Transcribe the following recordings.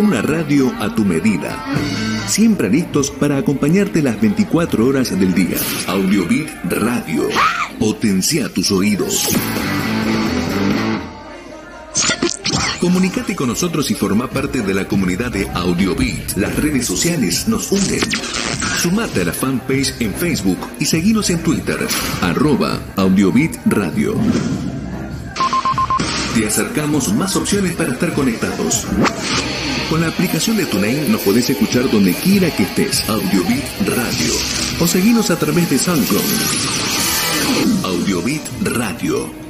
Una radio a tu medida. Siempre listos para acompañarte las 24 horas del día. Audiobit Radio. Potencia tus oídos. Comunicate con nosotros y forma parte de la comunidad de Audiobit. Las redes sociales nos unen. Sumate a la fanpage en Facebook y seguinos en Twitter, arroba Radio. Te acercamos más opciones para estar conectados. Con la aplicación de TuneIn nos podés escuchar donde quiera que estés. Audiobit Radio. O seguinos a través de SoundCloud. Audiobit Radio.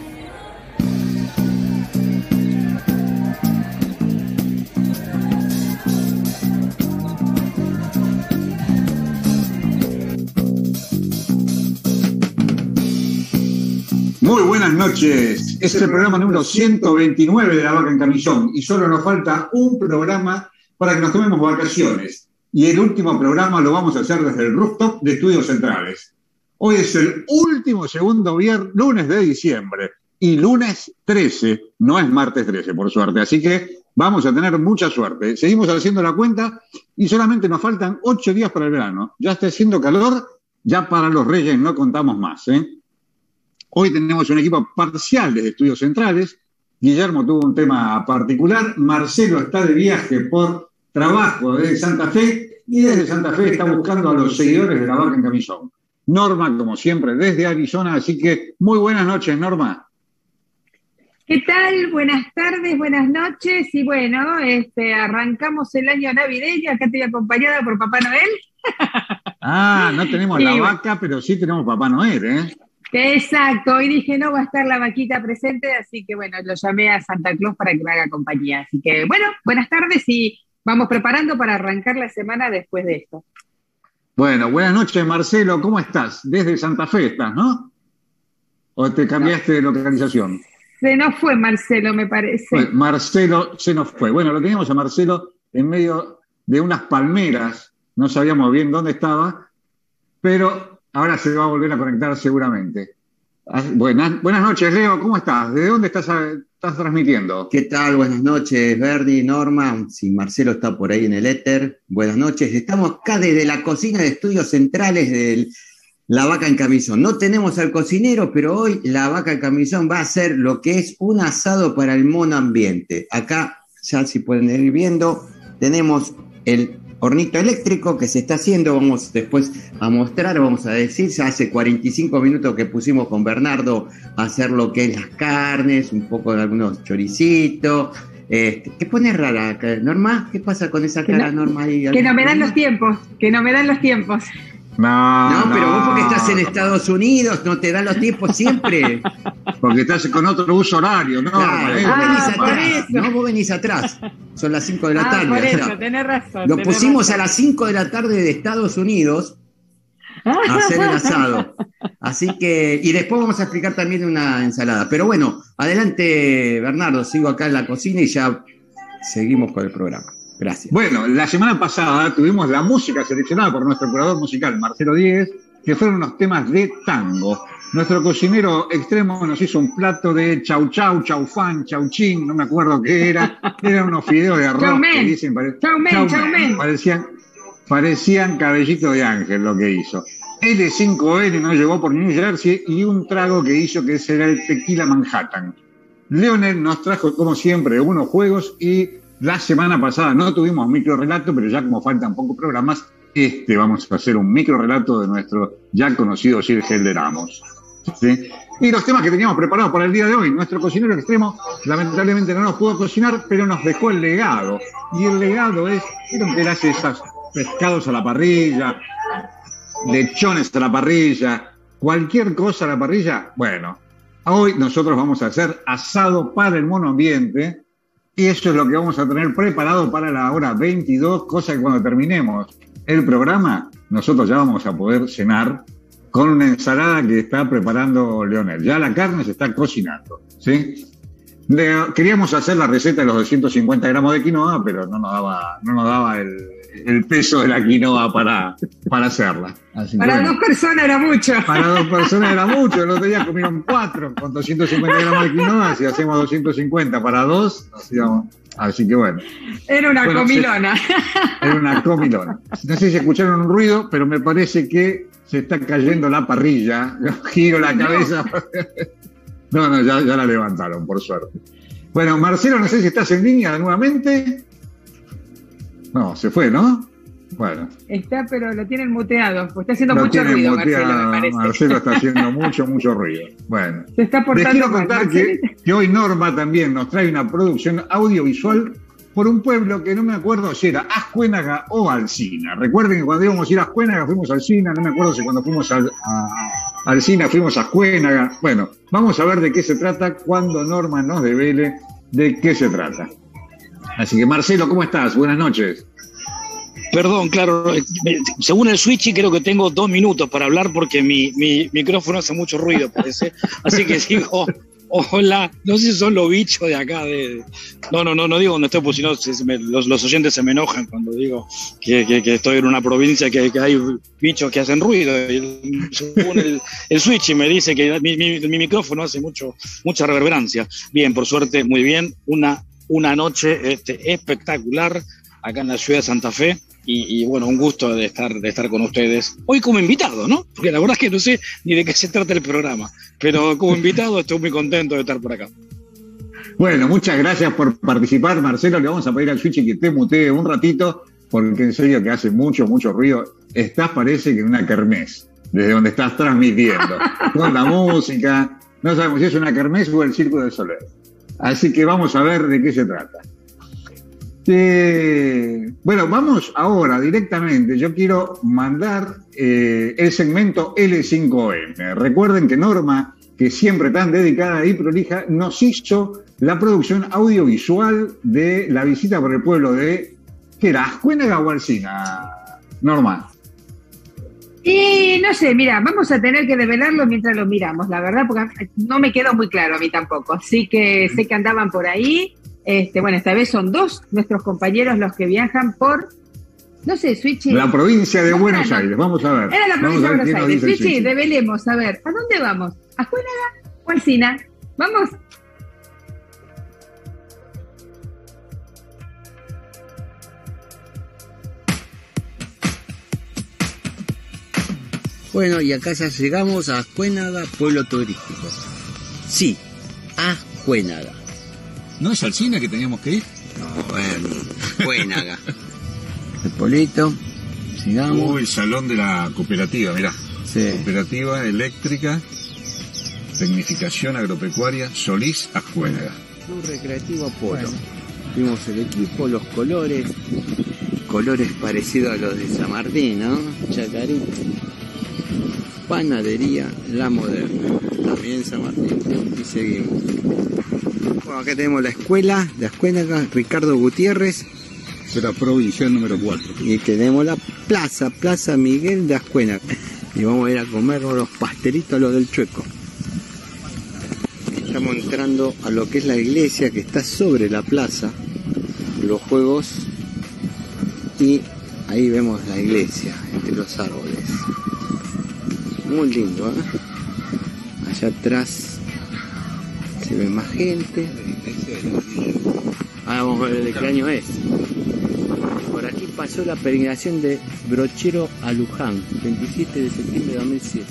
Buenas noches. Es el programa número 129 de La Vaca en Camisón y solo nos falta un programa para que nos tomemos vacaciones. Y el último programa lo vamos a hacer desde el rooftop de Estudios Centrales. Hoy es el último segundo viernes, lunes de diciembre y lunes 13, no es martes 13 por suerte, así que vamos a tener mucha suerte. Seguimos haciendo la cuenta y solamente nos faltan ocho días para el verano. Ya está haciendo calor, ya para los reyes no contamos más. ¿eh? Hoy tenemos un equipo parcial de estudios centrales. Guillermo tuvo un tema particular. Marcelo está de viaje por trabajo desde Santa Fe y desde Santa Fe está buscando a los seguidores de la Barca en Camisón. Norma, como siempre, desde Arizona. Así que muy buenas noches, Norma. ¿Qué tal? Buenas tardes, buenas noches. Y bueno, este, arrancamos el año navideño. Acá estoy acompañada por Papá Noel. Ah, no tenemos la vaca, pero sí tenemos Papá Noel, ¿eh? Exacto, hoy dije no va a estar la vaquita presente, así que bueno, lo llamé a Santa Claus para que me haga compañía. Así que bueno, buenas tardes y vamos preparando para arrancar la semana después de esto. Bueno, buenas noches Marcelo, ¿cómo estás? Desde Santa Fe estás, ¿no? ¿O te cambiaste de localización? Se nos fue Marcelo, me parece. Marcelo se nos fue. Bueno, lo teníamos a Marcelo en medio de unas palmeras, no sabíamos bien dónde estaba, pero Ahora se va a volver a conectar seguramente. Ah, buenas, buenas noches, Leo, ¿cómo estás? ¿De dónde estás, estás transmitiendo? ¿Qué tal? Buenas noches, Verdi, Norma. Si Marcelo está por ahí en el éter, buenas noches. Estamos acá desde la cocina de estudios centrales de La Vaca en Camisón. No tenemos al cocinero, pero hoy La Vaca en Camisón va a hacer lo que es un asado para el mono ambiente. Acá, ya si pueden ir viendo, tenemos el hornito eléctrico que se está haciendo, vamos después a mostrar, vamos a decir, ya hace 45 minutos que pusimos con Bernardo a hacer lo que es las carnes, un poco de algunos choricitos. Este, ¿Qué pone rara, Norma? ¿Qué pasa con esa cara, Norma? Que no me dan los tiempos, que no me dan los tiempos. No, no, pero vos porque estás en Estados Unidos, no te dan los tiempos siempre. Porque estás con otro uso horario, ¿no? Claro, vos venís ah, atrás, ¿no? Vos venís atrás. Son las 5 de la ah, tarde. Por eso, tenés razón. Lo pusimos a las 5 de la tarde de Estados Unidos a hacer el asado. Así que, y después vamos a explicar también una ensalada. Pero bueno, adelante, Bernardo, sigo acá en la cocina y ya seguimos con el programa. Gracias. Bueno, la semana pasada tuvimos la música seleccionada por nuestro curador musical, Marcelo Díez, que fueron unos temas de tango. Nuestro cocinero extremo nos hizo un plato de chau chau, chau fan, chau chin, no me acuerdo qué era. Eran unos fideos de arroz que dicen, chau men, chau men. Parecían, parecían cabellito de ángel lo que hizo. L5N nos llegó por New Jersey y un trago que hizo que será el tequila Manhattan. Leonel nos trajo, como siempre, unos juegos y la semana pasada no tuvimos micro relato, pero ya como faltan pocos programas, este vamos a hacer un micro relato de nuestro ya conocido Sir Helder Ramos. Y los temas que teníamos preparados para el día de hoy. Nuestro cocinero extremo lamentablemente no nos pudo cocinar, pero nos dejó el legado. Y el legado es, ¿vieron que hace pescados a la parrilla, lechones a la parrilla, cualquier cosa a la parrilla? Bueno, hoy nosotros vamos a hacer asado para el mono ambiente. Y eso es lo que vamos a tener preparado para la hora 22, cosa que cuando terminemos el programa, nosotros ya vamos a poder cenar con una ensalada que está preparando Leonel. Ya la carne se está cocinando, ¿sí? queríamos hacer la receta de los 250 gramos de quinoa, pero no nos daba, no nos daba el, peso de la quinoa para, para hacerla. para dos personas era mucho. Para dos personas era mucho. El otro día comieron cuatro con 250 gramos de quinoa. Si hacemos 250 para dos, Así que bueno. Era una comilona. era una comilona. No sé si escucharon un ruido, pero me parece que se está cayendo la parrilla. Giro la cabeza. No, no, ya, ya la levantaron, por suerte. Bueno, Marcelo, no sé si estás en línea nuevamente. No, se fue, ¿no? Bueno. Está, pero lo tienen muteado, pues está haciendo mucho ruido, Marcelo, me parece. Marcelo está haciendo mucho, mucho ruido. Bueno. Se está portando Les quiero contar que, que, hoy Norma también nos trae una producción audiovisual por un pueblo que no me acuerdo si era Ascuénaga o Alcina. Recuerden que cuando íbamos a ir a Ascuénaga fuimos a Alcina, no me acuerdo si cuando fuimos a, a Alcina fuimos a Ascuénaga. Bueno, vamos a ver de qué se trata cuando Norma nos devele de qué se trata. Así que Marcelo, ¿cómo estás? Buenas noches. Perdón, claro, según el switch creo que tengo dos minutos para hablar porque mi, mi micrófono hace mucho ruido, parece. Así que digo, hola, no sé si son los bichos de acá. No, no, no, no digo donde estoy, porque si no los, los, oyentes se me enojan cuando digo que, que, estoy en una provincia que, que, hay bichos que hacen ruido. Y según el, el switch me dice que mi, mi, mi, micrófono hace mucho, mucha reverberancia. Bien, por suerte, muy bien. Una, una noche este, espectacular acá en la ciudad de Santa Fe. Y, y, bueno, un gusto de estar, de estar con ustedes. Hoy como invitado, ¿no? Porque la verdad es que no sé ni de qué se trata el programa, pero como invitado estoy muy contento de estar por acá. Bueno, muchas gracias por participar, Marcelo. Le vamos a pedir al Switch que te mutee un ratito, porque en serio que hace mucho, mucho ruido. Estás, parece que en una kermés, desde donde estás transmitiendo, con la música. No sabemos si es una kermés o el Circo de Soler. Así que vamos a ver de qué se trata. Eh, bueno, vamos ahora directamente. Yo quiero mandar eh, el segmento L5M. Recuerden que Norma, que siempre tan dedicada y prolija, nos hizo la producción audiovisual de la visita por el pueblo de. ¿Qué era? ¿Ascuénaga o Alcina? Norma. Y no sé, mira, vamos a tener que develarlo mientras lo miramos, la verdad, porque no me quedó muy claro a mí tampoco. Así que sé que andaban por ahí. Este, bueno, esta vez son dos nuestros compañeros los que viajan por, no sé, Switchy. La provincia de Buenos Aires, vamos a ver. Era la provincia de Buenos Aires. Switchy, develemos, a ver, ¿a dónde vamos? ¿A Juénaga o Alcina? ¿Vamos? Bueno, y acá ya llegamos a Juénaga, pueblo turístico. Sí, a Juénaga. ¿No es Alcina que teníamos que ir? No, bueno, Juénaga. el polito, sigamos. Uy, salón de la cooperativa, mirá. Sí. Cooperativa eléctrica, tecnificación agropecuaria, Solís Ascuénaga. Un recreativo Apolo. Vimos el equipo, los colores, colores parecidos a los de San Martín, ¿no? Chacarita. Panadería La Moderna, también San Martín. Y seguimos. Bueno, acá tenemos la escuela de Ascuénaga, Ricardo Gutiérrez. De la provincial número 4. Y tenemos la plaza, Plaza Miguel de Ascuénaga. Y vamos a ir a comernos los pastelitos, los del chueco. Estamos entrando a lo que es la iglesia que está sobre la plaza, los juegos, y ahí vemos la iglesia entre los árboles. Muy lindo, ¿eh? Allá atrás se ve más gente. Ahora vamos a ver de qué año es. Por aquí pasó la peregrinación de Brochero a Luján, 27 de septiembre de 2007.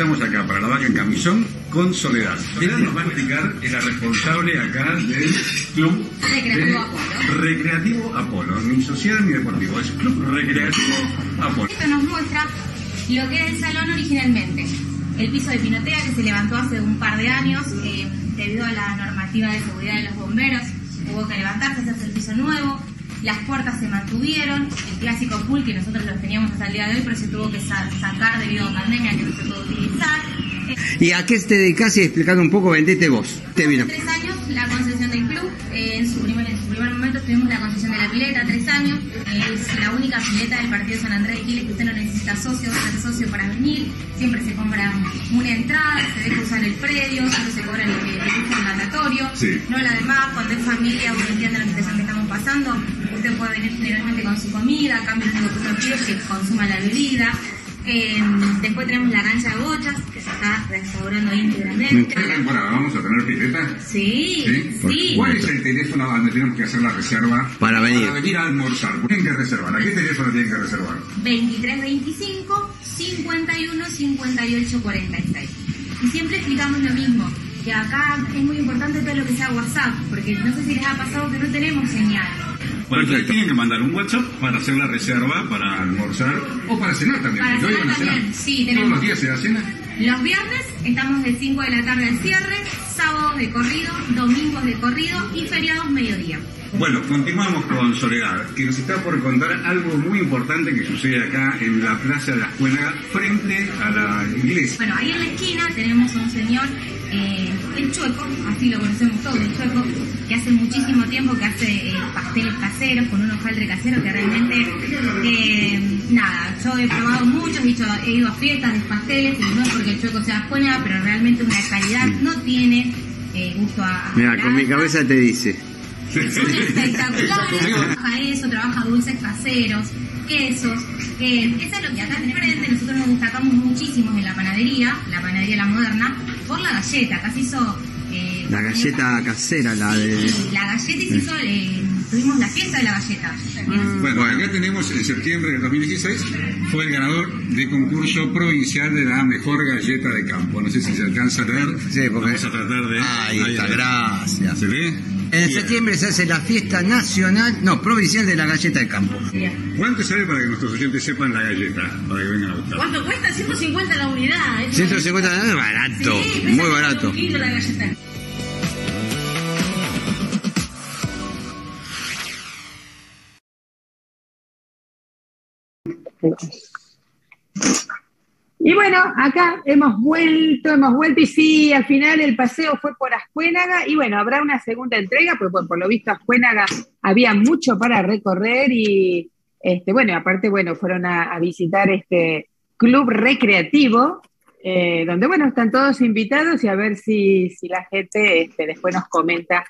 Estamos acá para la vaca en camisón con Soledad. Soledad nos va a explicar, es la responsable acá del Club Recreativo Apolo. Recreativo Apolo, ni social ni deportivo, es Club Recreativo Apolo. Esto nos muestra lo que era el salón originalmente. El piso de pinotea que se levantó hace un par de años eh, debido a la normativa de seguridad de los bomberos. Hubo que levantarse, hacerse el piso nuevo. Las puertas se mantuvieron. El clásico pool que nosotros los teníamos hasta el día de hoy, pero se tuvo que sa- sacar debido a pandemia que no se puede utilizar. ¿Y a qué te dedicas? Y explicando un poco, vendete vos. Te vino. Tres años la concesión del club. eh, en, su primer, en su primer momento tuvimos la concesión de la pileta, tres años. Es la única pileta del partido San Andrés de Giles que usted no necesita socio, ser socio para venir. Siempre se compra una entrada, se deja usar el predio, solo se cobra el, el mandatorio. Sí. No la demás, cuando es familia, uno entiende la situación que estamos pasando. Usted puede venir generalmente con su comida, a cambio de lo que uno pide que consuma la bebida. Eh, después tenemos la cancha de bochas, que se está restaurando íntegramente. ¿Esta temporada vamos a tener pileta? Sí, sí. ¿Cuál es el teléfono donde tenemos que hacer la reserva? Para venir. Para venir a almorzar. Tienen que reservar. ¿A qué teléfono tienen que reservar? 2325 51 58 46. Y siempre explicamos lo mismo, que acá es muy importante todo lo que sea WhatsApp, porque no sé si les ha pasado que no tenemos señal. Bueno, entonces tienen que mandar un WhatsApp para hacer la reserva, para almorzar o para cenar también. Para cenar también, sí, ¿Todos tenemos. los días se da cena? Los viernes estamos de 5 de la tarde al cierre, sábados de corrido, domingos de corrido y feriados mediodía. Bueno, continuamos con Soledad, que nos está por contar algo muy importante que sucede acá en la Plaza de la Escuela, frente a la iglesia. Bueno, ahí en la esquina tenemos a un señor, eh, el Chueco, así lo conocemos todos, el Chueco, que hace muchísimo tiempo que hace eh, pasteles caseros con un hojaldre casero que realmente, eh, nada, yo he probado muchos, he, dicho, he ido a fiestas de pasteles y no es porque el Chueco sea buena, pero realmente una calidad no tiene eh, gusto a... a Mira, con mi cabeza te dice. Son espectaculares, trabaja eso, trabaja dulces caseros, quesos. Eh, eso es lo que acá tenemos frente. Nosotros nos destacamos muchísimo en la panadería, la panadería La Moderna, por la galleta. Acá se hizo. eh, La galleta casera, la de. Sí, la galleta y se hizo. eh, tuvimos la fiesta de la galleta. Bueno, acá tenemos en septiembre del 2016, fue el ganador de concurso provincial de la mejor galleta de campo. No sé si se alcanza a ver. Sí, porque- Vamos a tratar de... Ahí está, gracias. ¿Se ve? En septiembre se hace la fiesta nacional, no, provincial de la galleta de campo. ¿Cuánto sale para que nuestros oyentes sepan la galleta? Para que vengan a buscar. ¿Cuánto cuesta? 150 la unidad. Es 150 dólares, barato, Sí, muy barato. un kilo la galleta. Y bueno, acá hemos vuelto, hemos vuelto y sí, al final el paseo fue por Ascuénaga y bueno, habrá una segunda entrega, porque por, por lo visto Ascuénaga había mucho para recorrer y este, bueno, aparte, bueno, fueron a, visitar este club recreativo, eh, donde bueno, están todos invitados y a ver si, si la gente este, después nos comenta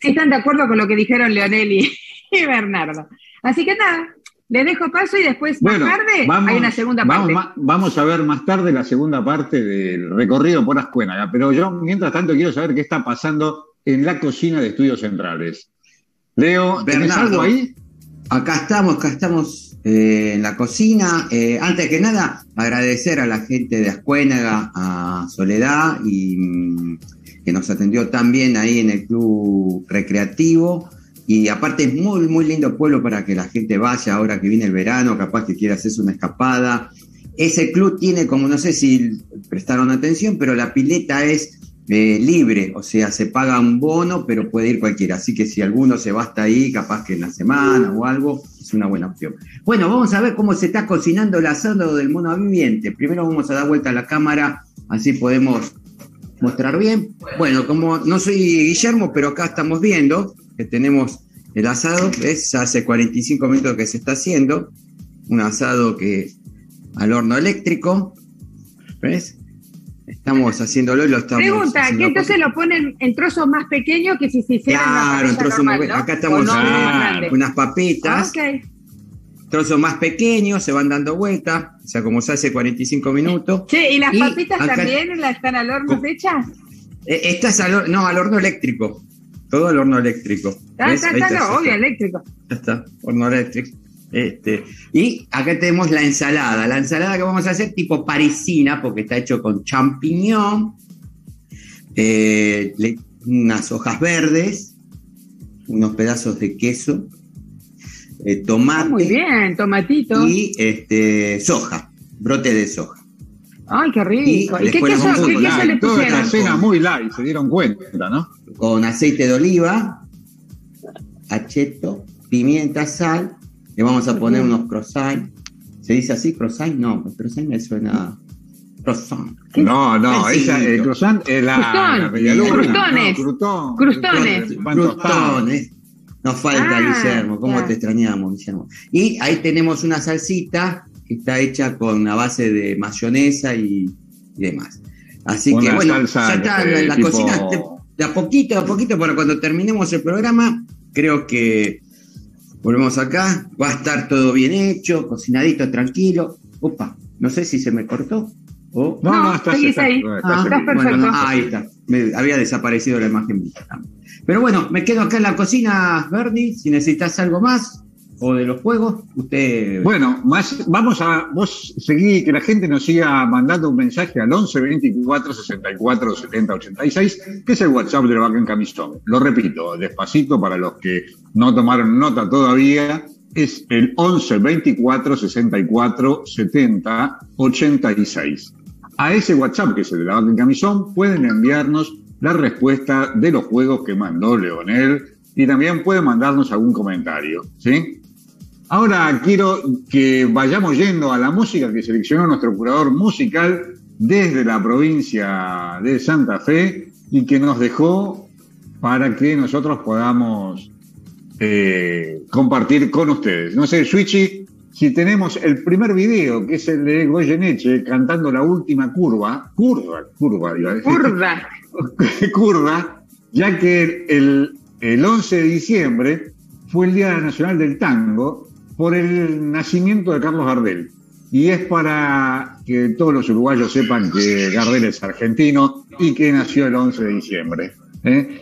si están de acuerdo con lo que dijeron Leonel y Bernardo. Así que nada, les dejo paso y después más tarde hay una segunda vamos, parte. vamos a ver más tarde la segunda parte del recorrido por Ascuénaga, pero yo mientras tanto quiero saber qué está pasando en la cocina de Estudios Centrales. Leo, ¿tenés Bernardo. algo ahí? Acá estamos, acá estamos eh, en la cocina. Eh, antes que nada, agradecer a la gente de Ascuénaga, a Soledad, y mm, que nos atendió tan bien ahí en el club recreativo. Y aparte es muy, muy lindo pueblo para que la gente vaya ahora que viene el verano, capaz que quiera hacerse una escapada. Ese club tiene como, no sé si prestaron atención, pero la pileta es eh, libre, o sea, se paga un bono, pero puede ir cualquiera. Así que si alguno se va hasta ahí, capaz que en la semana o algo, es una buena opción. Bueno, vamos a ver cómo se está cocinando el asado del mono viviente. Primero vamos a dar vuelta a la cámara, así podemos mostrar bien. Bueno, como no soy Guillermo, pero acá estamos viendo que tenemos el asado, es hace 45 minutos que se está haciendo, un asado que al horno eléctrico, ¿ves? Estamos haciéndolo y lo estamos Pregunta, que entonces lo ponen en trozos más pequeños que si se hicieran Claro, en trozos más- acá estamos no, unas papitas, trozos más pequeños, se van dando vuelta, o sea, como se hace 45 minutos. Che, ¿y las Y papitas acá- también las están al horno hechas? Eh, Esta es al, no, al horno eléctrico, todo al horno eléctrico. Está, ¿Ves? está, está, está, obvio, eléctrico. Ya está, horno eléctrico. Este, y acá tenemos la ensalada. La ensalada que vamos a hacer tipo parisina, porque está hecho con champiñón, eh, le- unas hojas verdes, unos pedazos de queso, eh, Ah, tomate muy bien, tomatito. y este, soja, brote de soja. Ay, qué rico. y ¿Y, qué después queso, qué con queso le toda pusieron? esta cena muy light, se dieron cuenta, ¿no? Con aceite de oliva, acheto, pimienta, sal. Le vamos a poner unos croissants. ¿Se dice así, croissant? No, croissant me suena croissant. No, no, esa, el croissant es la, la crustones. No, Crustones. Crutones. Nos falta, Ah, Guillermo, ¿cómo te extrañamos, Guillermo? Y ahí tenemos una salsita que está hecha con a base de mayonesa y, y demás. Así que Una bueno, salsa, ya está este, la, tipo- cocina de, de a poquito, a poquito, para cuando terminemos el programa, creo que volvemos acá, va a estar todo bien hecho, cocinadito, tranquilo. Opa, no sé si se me cortó. o- No, no, No, estás, seguís estás- ahí. estás Ah, Estás bien. perfecto. bueno, no, ahí está. Me había desaparecido la imagen. Pero bueno, me quedo acá en la cocina, Verdi. Si necesitas algo más o de los juegos, usted. Bueno, más, vamos a, vos seguí, que la gente nos siga mandando un mensaje al 11 24 64 70 86, que es el WhatsApp de la vaca en camisón. Lo repito, despacito para los que no tomaron nota todavía, es el 11 24 64 70 86. A ese WhatsApp, que es el de la vaca en camisón, pueden enviarnos la respuesta de los juegos que mandó Leonel y también pueden mandarnos algún comentario, ¿sí? Ahora quiero que vayamos yendo a la música que seleccionó nuestro curador musical desde la provincia de Santa Fe y que nos dejó para que nosotros podamos eh, compartir con ustedes. No sé, Switchy, si tenemos el primer video, que es el de Goyeneche cantando la última curva, curva, curva, iba a decir Curda. curva, ya que el, el 11 de diciembre fue el Día Nacional del Tango por el nacimiento de Carlos Gardel. Y es para que todos los uruguayos sepan que Gardel es argentino y que nació el 11 de diciembre. ¿eh?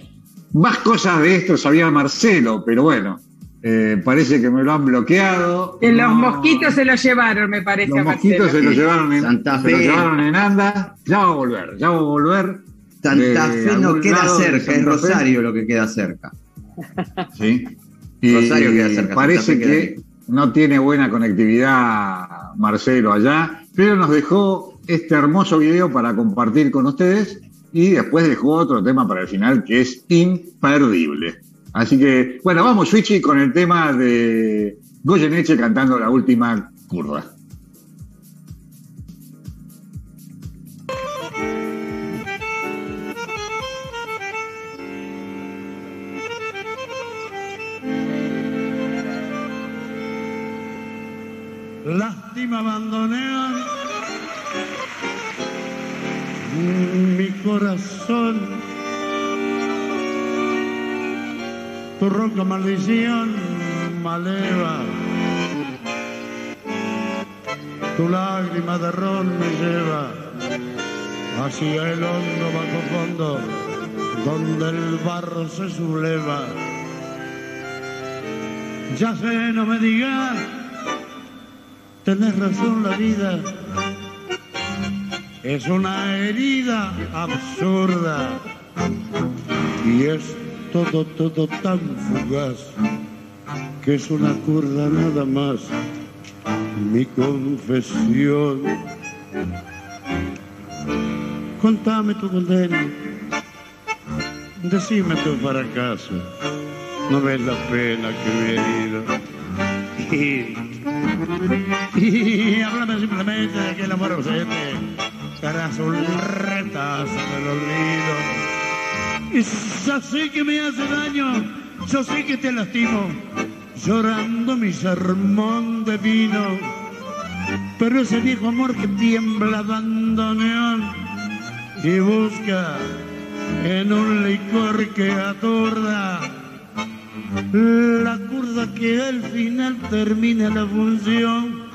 Más cosas de esto sabía Marcelo, pero bueno, eh, parece que me lo han bloqueado. Que los No. mosquitos se los llevaron, me parece. Los a mosquitos se lo llevaron en Santa se lo Fe. llevaron en anda. Ya va a volver, ya va a volver. Santa Fe no queda cerca, es Fe. Rosario lo que queda cerca. Sí. Y Rosario queda cerca, Parece Santa Fe queda que no tiene buena conectividad Marcelo allá, pero nos dejó este hermoso video para compartir con ustedes y después dejó otro tema para el final que es imperdible. Así que, bueno, vamos, Switchy, con el tema de Goyeneche cantando la última curva. Lástima abandoné mi corazón. Tu ronca maldición maleva. Tu lágrima de ron me lleva hacia el hondo bajo fondo donde el barro se subleva. Ya sé, no me digas Tenés razón, la vida es una herida absurda y es todo, todo tan fugaz que es una curda nada más. Mi confesión. Contame tu condena, decime tu fracaso. No ves la pena que he herido. Y háblame simplemente de aquel amor ausente, caras un retazo del olvido. Y yo sé que me hace daño, yo sé que te lastimo, llorando mi sermón de vino. Pero ese viejo amor que tiembla bandoneón y busca en un licor que atorda la curda que al final termina la función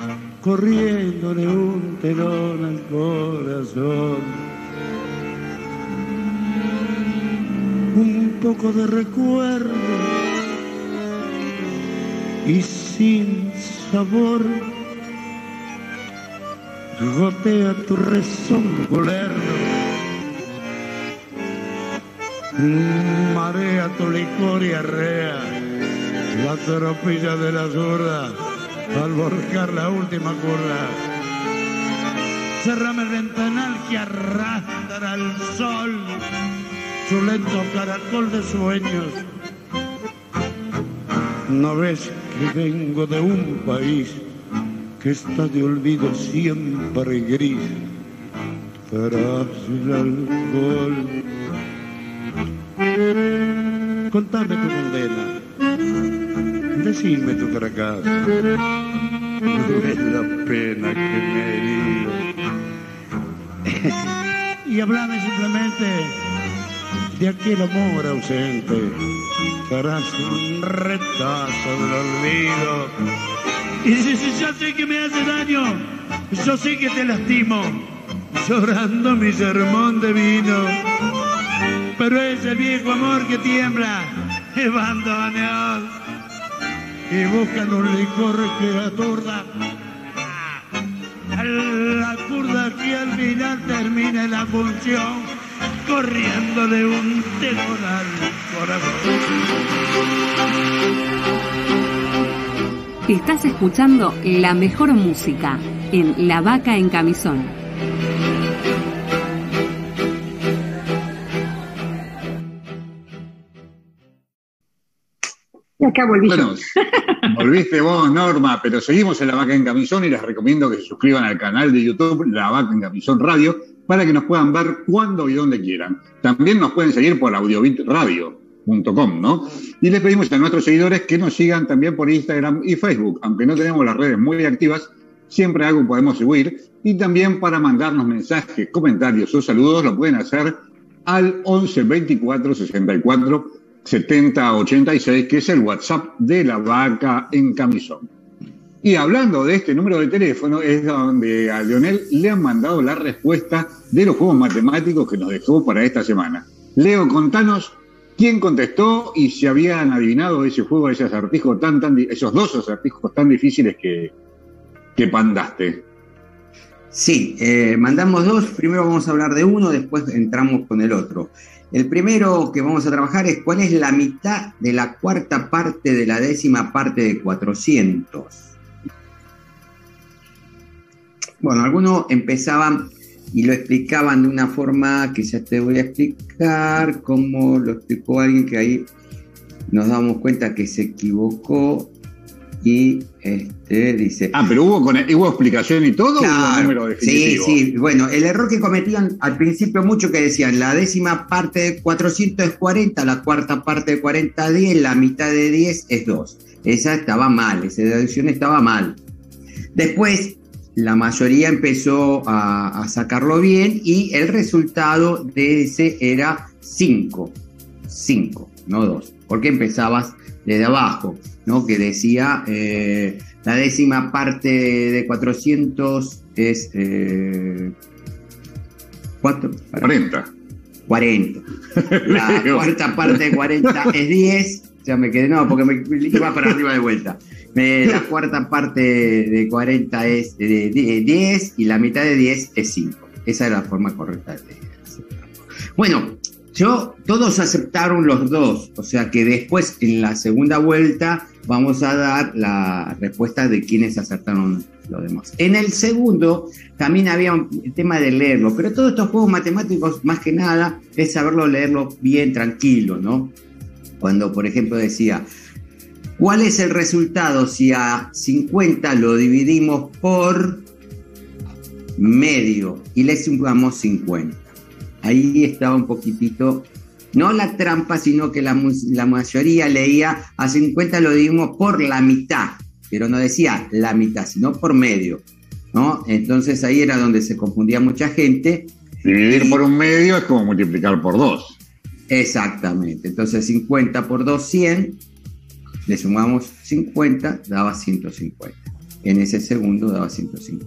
corriéndole un telón al corazón. Un poco de recuerdo y sin sabor. Gotea tu rezongo lerdo marea tu licor y arrea la tropilla de la zurda al volcar la última curva. Cerrame el ventanal que arrastra al sol su lento caracol de sueños. ¿No ves que vengo de un país que está de olvido siempre gris el alcohol? Contame tu condena. Decime tu fracaso. No es la pena que me he herido. y hablame simplemente de aquel amor ausente. Serás un retazo del olvido. Y si, si ya sé que me hace daño, yo sé que te lastimo, llorando mi sermón de vino. Pero ese viejo amor que tiembla es bandoneón y buscan un licor que aturda la curda que al final termine la función corriéndole un telón al corazón. Estás escuchando la mejor música en La Vaca en Camisón. Y acá. Bueno, volviste vos, Norma, pero seguimos en La Vaca en Camisón y les recomiendo que se suscriban al canal de YouTube La Vaca en Camisón Radio para que nos puedan ver cuando y donde quieran. También nos pueden seguir por audiobitradio.com, ¿no? Y les pedimos a nuestros seguidores que nos sigan también por Instagram y Facebook, aunque no tenemos las redes muy activas, siempre algo podemos subir. Y también para mandarnos mensajes, comentarios o saludos lo pueden hacer al 11 24 64 70 86, que es el WhatsApp de la vaca en camisón. Y hablando de este número de teléfono, es donde a Leonel le han mandado la respuesta de los juegos matemáticos que nos dejó para esta semana. Leo, contanos quién contestó y si habían adivinado ese juego, ese acertijo tan, tan, esos dos acertijos tan difíciles que, que pandaste. Sí, eh, mandamos dos. Primero vamos a hablar de uno, después entramos con el otro. El primero que vamos a trabajar es cuál es la mitad de la cuarta parte de la décima parte de 400. Bueno, algunos empezaban y lo explicaban de una forma que ya te voy a explicar, como lo explicó alguien que ahí nos damos cuenta que se equivocó y este, dice... Ah, pero hubo, con, hubo explicación y todo, o hubo Claro, número sí, definitivo. sí. Bueno, el error que cometían al principio mucho que decían, la décima parte de 400 es 40, la cuarta parte de 40 es 10, la mitad de 10 es 2. Esa estaba mal, esa deducción estaba mal. Después, la mayoría empezó a, a sacarlo bien y el resultado de ese era 5. 5, no 2. Porque empezabas desde abajo, ¿no? Que decía, eh, la décima parte de 400 es... Eh, ¿Cuánto? 40. 40. La cuarta parte de 40 es 10. Ya me quedé, no, porque me iba para arriba de vuelta. Me- la cuarta parte de 40 es de, de 10 y la mitad de 10 es 5. Esa es la forma correcta de aceptarlo. Bueno, yo, todos aceptaron los dos, o sea que después en la segunda vuelta vamos a dar la respuesta de quienes acertaron los demás. En el segundo también había un tema de leerlo, pero todos estos juegos matemáticos, más que nada, es saberlo leerlo bien tranquilo, ¿no? Cuando, por ejemplo, decía, ¿cuál es el resultado si a 50 lo dividimos por medio y le sumamos 50? Ahí estaba un poquitito, no la trampa, sino que la, mayoría leía a 50 lo dividimos por la mitad, pero no decía la mitad, sino por medio. ¿no? Entonces ahí era donde se confundía mucha gente. Dividir por un medio es como multiplicar por dos. Exactamente. Entonces 50 por 2, 100. Le sumamos 50, daba 150. En ese segundo daba 150.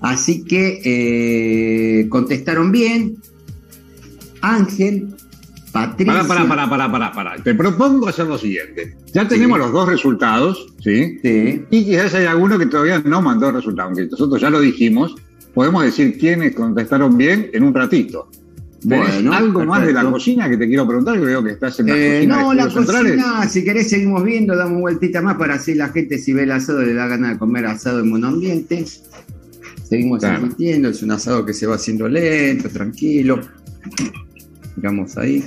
Así que eh, contestaron bien. Ángel, Patricia. Pará, pará, pará, pará, pará, pará. Te propongo hacer lo siguiente. Ya tenemos los dos resultados, ¿sí? Sí. Y quizás hay alguno que todavía no mandó el resultado, aunque nosotros ya lo dijimos. Podemos decir quiénes contestaron bien en un ratito. ¿Tenés Bueno, algo más de la cocina que te quiero preguntar? Que veo que estás en la Eh, cocina no, de la Centrales. cocina, si querés seguimos viendo, damos vueltita más para así la gente si ve el asado le da ganas de comer asado en buen ambiente. Seguimos Claro. transmitiendo, es un asado que se va haciendo lento, tranquilo. Miramos ahí,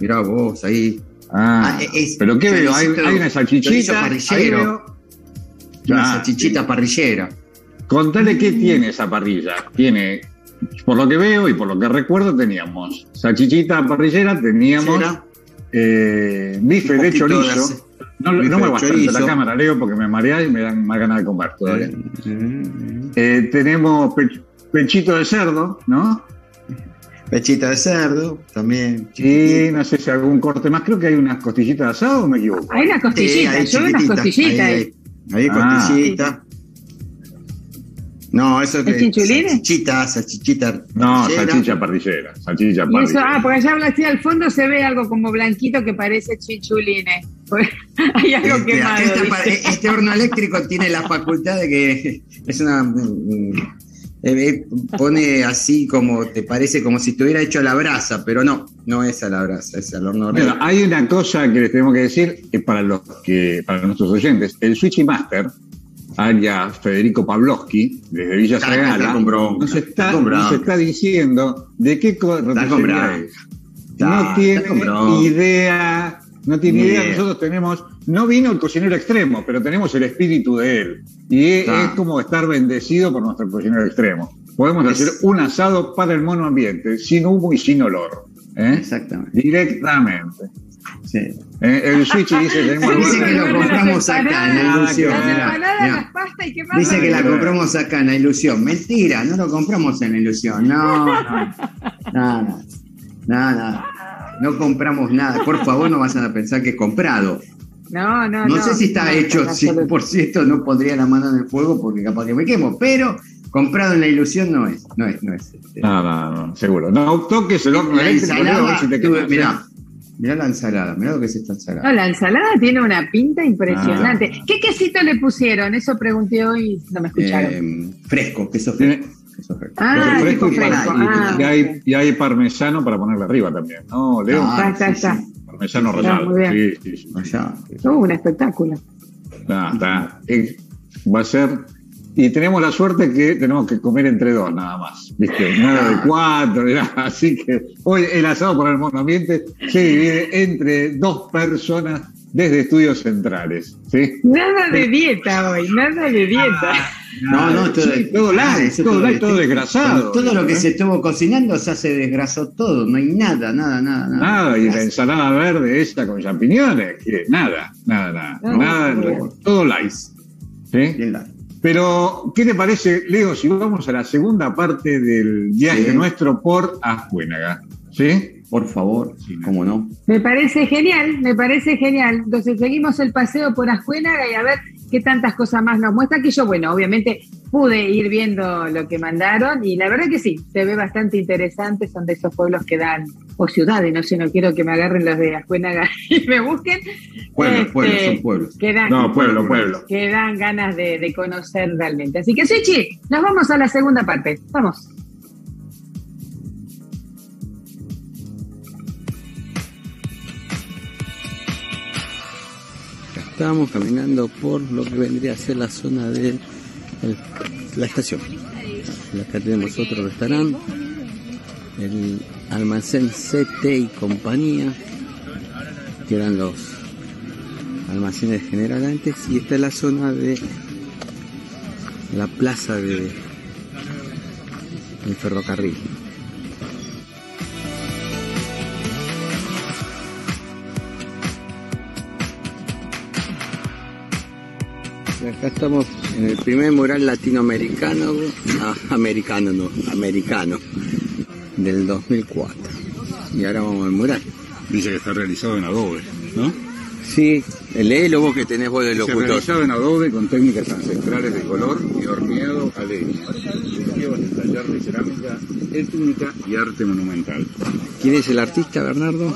mirá vos ahí. Ah, Ah, es- pero ¿qué veo? Hay, una salchichita. ahí parrillero. veo- Una Ah, salchichita parrillera. Contale qué tiene esa parrilla. Tiene, por lo que veo y por lo que recuerdo, teníamos salchichita parrillera, teníamos eh, bife de chorizo, ace- No, no me de bastante la cámara, Leo, porque me marea y me dan más ganas de comer todavía. Mm, Eh, tenemos pe- pechito de cerdo, ¿no? Pechita de cerdo, también. Y no sé si algún corte más. Creo que hay unas costillitas de asado o me equivoco. Hay unas Sí, costillitas, ahí yo veo unas costillitas. ahí, ahí. ahí, ahí Ah. costillita. No, eso ¿Es que chinchulines? salchichita, salchichita. No, parrillera. salchicha parrillera. Salchicha eso, parrillera. ah, porque allá así al fondo se ve algo como blanquito que parece chinchulines. Hay algo Este, quemado. dice. este horno eléctrico tiene la facultad de que es una eh, eh, pone así como te parece como si estuviera hecho a la brasa, pero no, no es a la brasa, es al horno Bueno, hay una cosa que les tenemos que decir que para los que, para nuestros oyentes, el Switchy Master, alias Federico Pavlovsky, desde Villa Zagala, nos está, nos está diciendo de qué es. No tiene idea, no tiene Ni idea. Nosotros tenemos, no vino el cocinero extremo, pero tenemos el espíritu de él. Y es, Está. es como estar bendecido por nuestro cocinero extremo. Podemos Es- hacer un asado para el mono ambiente, sin humo y sin olor. ¿eh? Exactamente. Directamente. sí. Eh, el Switch dice tenemos Dice que lo compramos acá en la ilusión. Dice que la compramos acá en la ilusión. Mentira, no lo compramos en la ilusión. No, no, no, no, no, compramos nada. Por favor, no vayan a pensar que es comprado. No, no, No, no. sé si está No, hecho en absoluto. 100%, no pondría la mano en el fuego porque capaz que me quemo, pero comprado en la ilusión no es, no es, no es. este. No, no, no, seguro. No toques el horno La eléctrico, mirá, mirá la ensalada, mirá lo que es esta ensalada. No, la ensalada tiene una pinta impresionante. Ah. ¿Qué quesito le pusieron? Eso pregunté hoy, no me escucharon. Eh, fresco, queso Tiene- fresco. Ah, fresco. y- Ah, y hay, ok. y hay parmesano para ponerle arriba también, ¿no, Leo? Ah, está, sí, está. sí. Parmesano rallado. Sí, sí, sí. Uh, un espectáculo. Está, está. Eh, Va a ser. Y tenemos la suerte que tenemos que comer entre dos nada más. ¿Viste? Nada de cuatro, nada. Así que hoy el asado por el mono ambiente se divide entre dos personas desde estudios centrales. ¿sí? Nada de dieta hoy, nada de dieta. No, no, todo, Sí, todo light, eso todo light, este- todo desgrasado. Todo lo que ¿eh? se estuvo cocinando ya se desgrasó todo, no hay nada, nada, nada. nada. Nada, y la ensalada verde esta con champiñones, nada, nada, nada, No, nada, todo light. ¿sí? Bien. Pero, ¿qué te parece, Leo, si vamos a la segunda parte del viaje Sí. nuestro por Azcuénaga? ¿Sí? Por favor, cómo no. Me parece genial, me parece genial. Entonces seguimos el paseo por Ascuénaga y a ver qué tantas cosas más nos muestra. Que yo, bueno, obviamente pude ir viendo lo que mandaron y la verdad que sí, se ve bastante interesante. Son de esos pueblos que dan, o ciudades, no sé, no quiero que me agarren los de Ascuénaga y me busquen. Pueblos, Este, pueblos, son pueblos. Que dan, No, pueblo, pueblo. que dan ganas de, de conocer realmente. Así que, Suichi, nos vamos a la segunda parte. Vamos. Estamos caminando por lo que vendría a ser la zona de la estación. Acá tenemos otro restaurante, el almacén CT y compañía, que eran los almacenes general antes, y esta es la zona de la plaza de ferrocarril. Acá estamos en el primer mural latinoamericano, ah, americano no, americano, del 2004. Y ahora vamos al mural. Dice que está realizado en adobe, ¿no? Sí, léelo vos que tenés voz de locutor. realizado en adobe con técnicas ancestrales de color y horneado a leña. Lleva el taller de cerámica étnica y arte monumental. ¿Quién es el artista, Bernardo?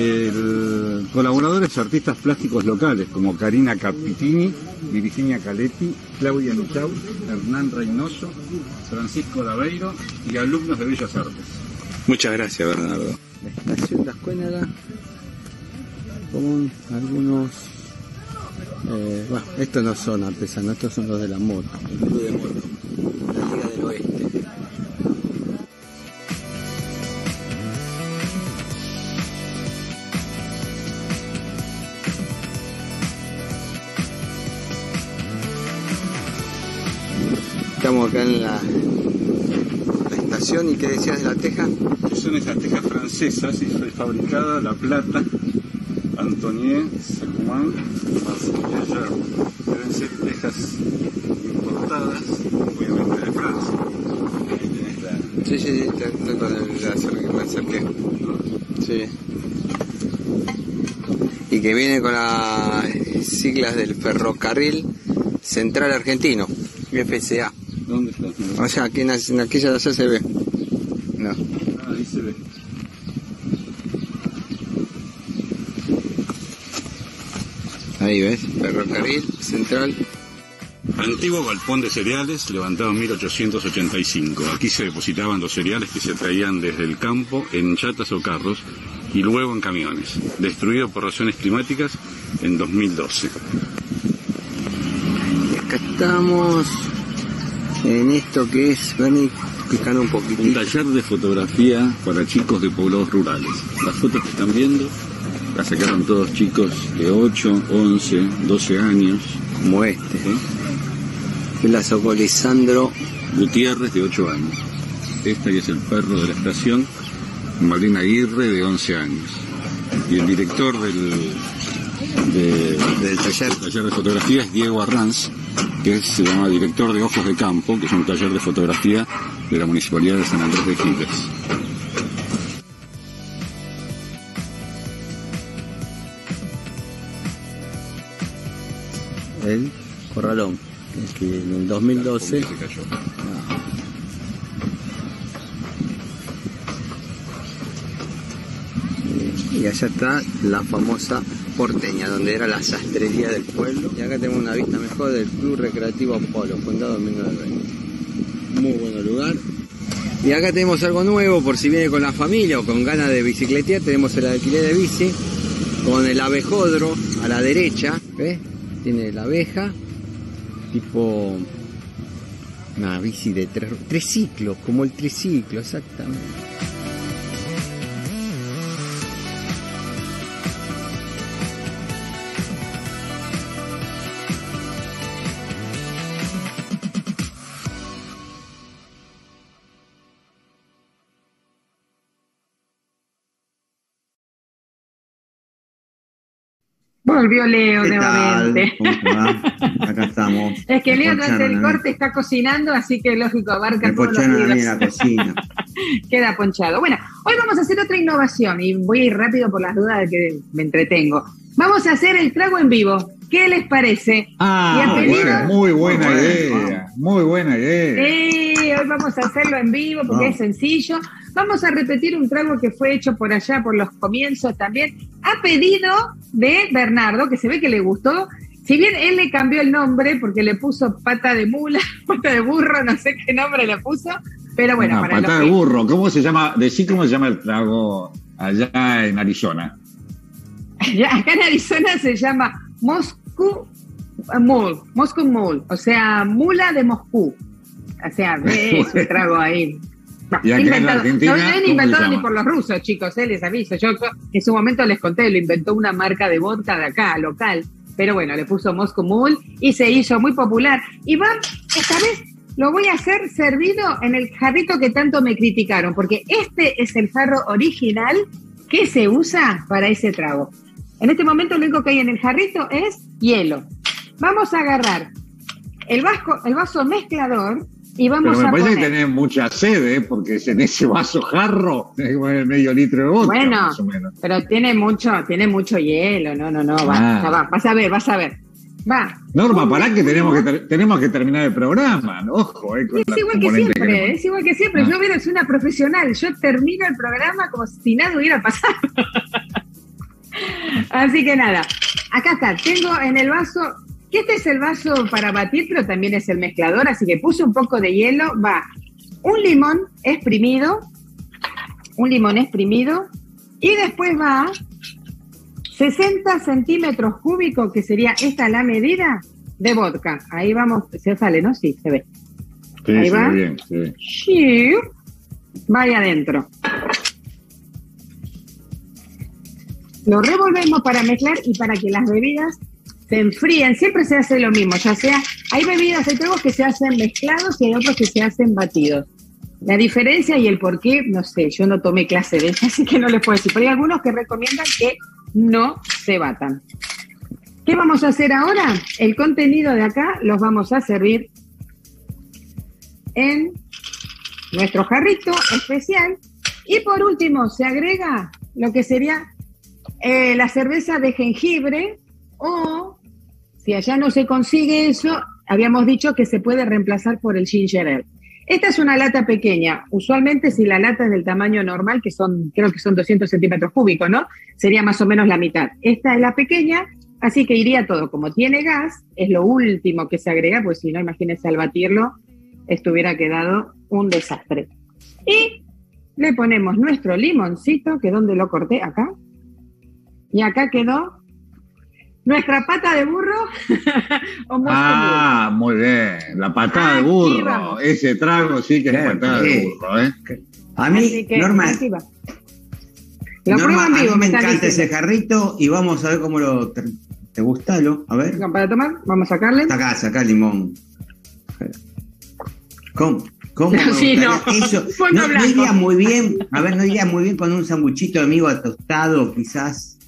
El, colaboradores artistas plásticos locales como Karina Capitini, Virginia Caletti, Claudia Michau, Hernán Reynoso, Francisco Daveiro y alumnos de Bellas Artes. Muchas gracias, Bernardo. La estación de Ascuénaga con algunos... Eh, bueno, estos no son artesanos, estos son los de la moto, el club de moto, la Liga del Oeste. Acá en la, la estación y ¿qué decías de la teja? Son esas tejas francesas y fue fabricada La Plata, Antonier, Sacumán, Marseille Ayer. Deben ser tejas importadas, obviamente de Francia. Ahí tenés la. Sí, sí, sí, está con el acer- me acerqué. Sí. Y que viene con las siglas del ferrocarril central argentino, FCA. O sea, aquí en, la- en aquella de allá se ve. No. Ah, ahí se ve. Ahí ves, ferrocarril central. Antiguo galpón de cereales levantado en 1885. Aquí se depositaban los cereales que se traían desde el campo en chatas o carros y luego en camiones. Destruido por razones climáticas en 2012. Acá estamos en esto que es, Bernie, un Un poquitito. taller de fotografía para chicos de poblados rurales. Las fotos que están viendo las sacaron todos chicos de 8, 11, 12 años. Como este, ¿eh? que la sacó Lisandro Gutiérrez de 8 años. Este es el perro de la estación, Malena Aguirre de 11 años. Y el director del, de- del taller. taller de fotografía es Diego Arranz, que es- se llama director de Ojos de Campo, que es un taller de fotografía de la Municipalidad de San Andrés de Giles. el corralón, que en el 2012 Se cayó. y allá está la famosa porteña, donde era la sastrería del pueblo. Y acá tenemos una vista mejor del Club Recreativo Apolo, fundado en 1920. Muy buen lugar. Y acá tenemos algo nuevo, por si viene con la familia o con ganas de bicicletear, tenemos el alquiler de bici con el abejódro a la derecha, ¿ves? Tiene la abeja, tipo una bici de tres, tres ciclos, como el triciclo, exactamente. Volvió Leo ¿Qué tal? nuevamente. ¿Cómo te va? Acá estamos. Es que Leo durante el corte está cocinando, así que lógico abarca Me todos los la cocina. Queda ponchado. Bueno, hoy vamos a hacer otra innovación y voy a ir rápido por las dudas de que me entretengo. Vamos a hacer el trago en vivo. ¿Qué les parece? Ah, Y a muy buena, muy buena Muy bueno. idea. Muy buena idea. Sí, hoy vamos a hacerlo en vivo porque No. es sencillo. Vamos a repetir un trago que fue hecho por allá, por los comienzos también, a pedido de Bernardo, que se ve que le gustó. Si bien él le cambió el nombre porque le puso pata de mula, pata de burro, no sé qué nombre le puso, pero bueno, Una para los de que- burro. ¿Cómo se llama? Decí cómo se llama el trago allá en Arizona. Acá en Arizona se llama Moscú Mule, Moscow Mule, o sea, mula de Moscú. O sea, es un trago ahí. No, Y inventado. Argentina, no no es ¿cómo se inventado ni por los rusos, chicos, eh, les aviso. Yo yo en su momento les conté, lo inventó una marca de vodka de acá, local. Pero bueno, le puso Moscow Mule y se hizo muy popular. Y va, esta vez lo voy a hacer servido en el jarrito que tanto me criticaron, porque este es el jarro original que se usa para ese trago. En este momento lo único que hay en el jarrito es hielo. Vamos a agarrar el, vasco, el vaso mezclador y vamos Pero me a parece poner... que tenés mucha sed, ¿eh? porque es en ese vaso jarro tenés que poner medio litro de vodka, Bueno, más o menos. pero tiene mucho, tiene mucho hielo, no, no, no, va, Ah. ya va, vas a ver, vas a ver. Va. Norma, pará que tenemos que, ter- tenemos que terminar el programa, ojo, ¿eh? con Es igual que siempre, que es igual que siempre. Ah. Yo hubiera sido una profesional. Yo termino el programa como si nada hubiera pasado. Así que nada, acá está. Tengo en el vaso, que este es el vaso para batir, pero también es el mezclador, así que puse un poco de hielo. Va un limón exprimido, un limón exprimido, y después va 60 centímetros cúbicos, que sería esta la medida de vodka. Ahí vamos, se sale, ¿no? Sí, se ve. Sí, Ahí va. bien, sí. Sí. Vaya adentro. Lo revolvemos para mezclar y para que las bebidas se enfríen. Siempre se hace lo mismo, ya sea, hay bebidas, hay tragos que se hacen mezclados y hay otros que se hacen batidos. La diferencia y el por qué, no sé, yo no tomé clase de eso, así que no les puedo decir. Pero hay algunos que recomiendan que no se batan. ¿Qué vamos a hacer ahora? El contenido de acá los vamos a servir en nuestro jarrito especial. Y por último, se agrega lo que sería eh, la cerveza de jengibre o, si allá no se consigue eso, habíamos dicho que se puede reemplazar por el ginger ale. Esta es una lata pequeña. Usualmente si la lata es del tamaño normal, que son, creo que son 200 centímetros cúbicos, ¿no? Sería más o menos la mitad. Esta es la pequeña, así que iría todo. Como tiene gas, es lo último que se agrega, pues si no, imagínense al batirlo, esto hubiera quedado un desastre. Y le ponemos nuestro limoncito, que donde lo corté, acá. Y acá quedó nuestra pata de burro. ah, muy bien. La patada de burro. Ese trago sí que es patada de burro. ¿eh? A mí, Norma, lo Norma, en vivo, a mí me, encanta diciendo. ese jarrito y vamos a ver cómo lo... ¿Te, te gusta, lo? A ver. Para tomar, vamos a sacarle. Acá, saca limón. ¿Cómo? ¿Cómo Sí, no. Eso no, iría muy bien, a ver, no iría muy bien con un sanguchito de amigo tostado, quizás.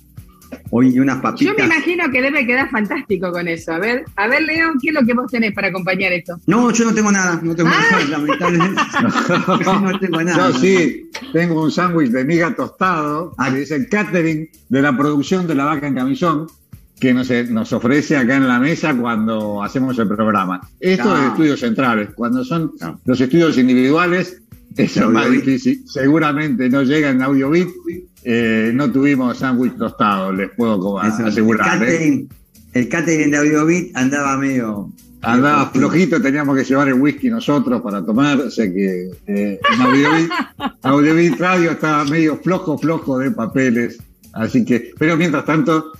O y unas Yo papitas. me imagino que debe quedar fantástico con eso. A ver, a ver, León, ¿qué es lo que vos tenés para acompañar esto? No, yo no tengo nada, no tengo Ah. nada, lamentablemente. no tengo nada. Yo sí tengo un sándwich de miga tostado, Ah. que es el catering de la producción de La Vaca en Camisón, que nos, nos ofrece acá en la mesa cuando hacemos el programa. Esto Ah. es estudios centrales. Cuando son Ah. los estudios individuales, es Audio más difícil. Seguramente no llega en audio bit. Eh, no tuvimos sándwich tostado, les puedo Eso, asegurar. El ¿eh? catering, el catering de Audiobit andaba medio. Andaba flojito, teníamos que llevar el whisky nosotros para tomar, o sea que eh, Audiobit Radio estaba medio flojo, flojo de papeles, así que, pero mientras tanto,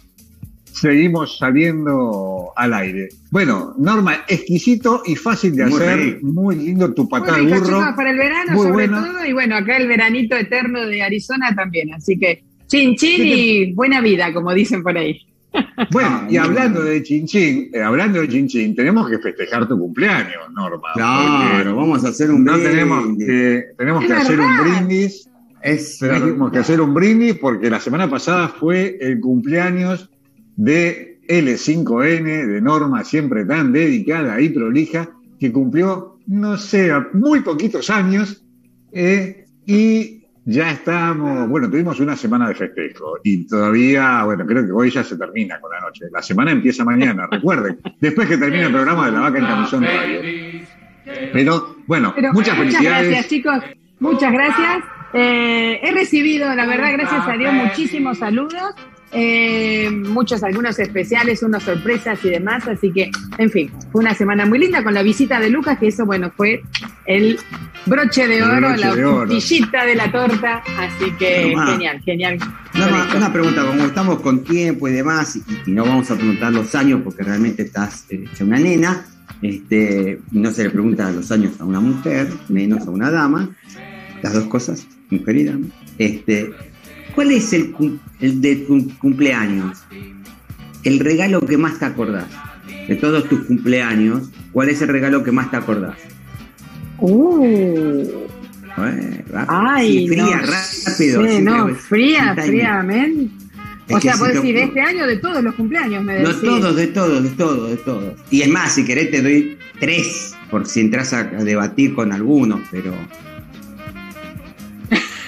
seguimos saliendo al aire. Bueno, Norma, exquisito y fácil de Muy hacer, muy lindo tu Muy patada rico, burro. chicos, para el verano Muy sobre bueno. todo, y bueno, acá el veranito eterno de Arizona también, así que chin chin y buena vida, como dicen por ahí. Bueno, Ah, y muy hablando de Chinchín, eh, hablando de Chinchín, tenemos que festejar tu cumpleaños, Norma. Claro, vamos a hacer un no brindis. tenemos que, tenemos Es que hacer un brindis Es, Tenemos que hacer un brindis porque la semana pasada fue el cumpleaños de L5N, de Norma, siempre tan dedicada y prolija, que cumplió, no sé, muy poquitos años, eh, y ya estamos, bueno, tuvimos una semana de festejo, y todavía, bueno, creo que hoy ya se termina con la noche. La semana empieza mañana, recuerden, después que termine el programa de La Vaca en Camisón Radio. Pero, bueno, Pero muchas felicidades. gracias, chicos. Muchas gracias. Eh, he recibido, la verdad, gracias a Dios, muchísimos saludos. Eh, muchos, algunos especiales, unas sorpresas y demás. Así que, en fin, fue una semana muy linda con la visita de Lucas, que eso, bueno, fue el broche de oro, broche la puntillita de la torta. Así que, genial, genial. Una pregunta, como estamos con tiempo y demás, y, y no vamos a preguntar los años porque realmente estás eh, hecha una nena, este, no se le pregunta los años a una mujer, menos a una dama, las dos cosas, mujer y dama. Este, ¿Cuál es el, cum- el de tu cumpleaños? El regalo que más te acordás. De todos tus cumpleaños, ¿cuál es el regalo que más te acordás? Uh, Eh, rápido. ay, Sí, fría, no rápido. sé, sí, no, fría, fríamente. Es O sea, puedo decir, de este año, de todos los cumpleaños, me No, decís. todos, de todos, de todos, de todos. Y es más, si querés te doy tres, por si entras a, a debatir con algunos, pero.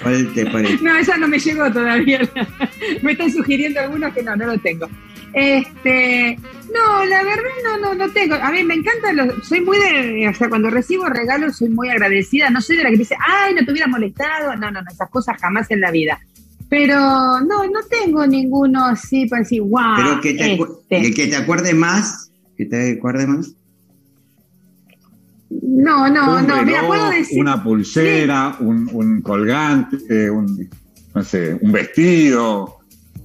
¿Cuál te parece? No, esa no me llegó todavía. me están sugiriendo algunos que no, no lo tengo. Este, no, la verdad no, no, no tengo. A mí me encanta, los, soy muy de, o sea, cuando recibo regalos soy muy agradecida. No soy de la que dice, ay, no te hubiera molestado. No, no, no, esas cosas jamás en la vida. Pero no, no tengo ninguno así para decir, wow. Pero que te, este". el que te acuerdes más, que te acuerdes más. No, no, un no, mira, reloj, puedo decir. una pulsera, un, un colgante, un, no sé, un vestido,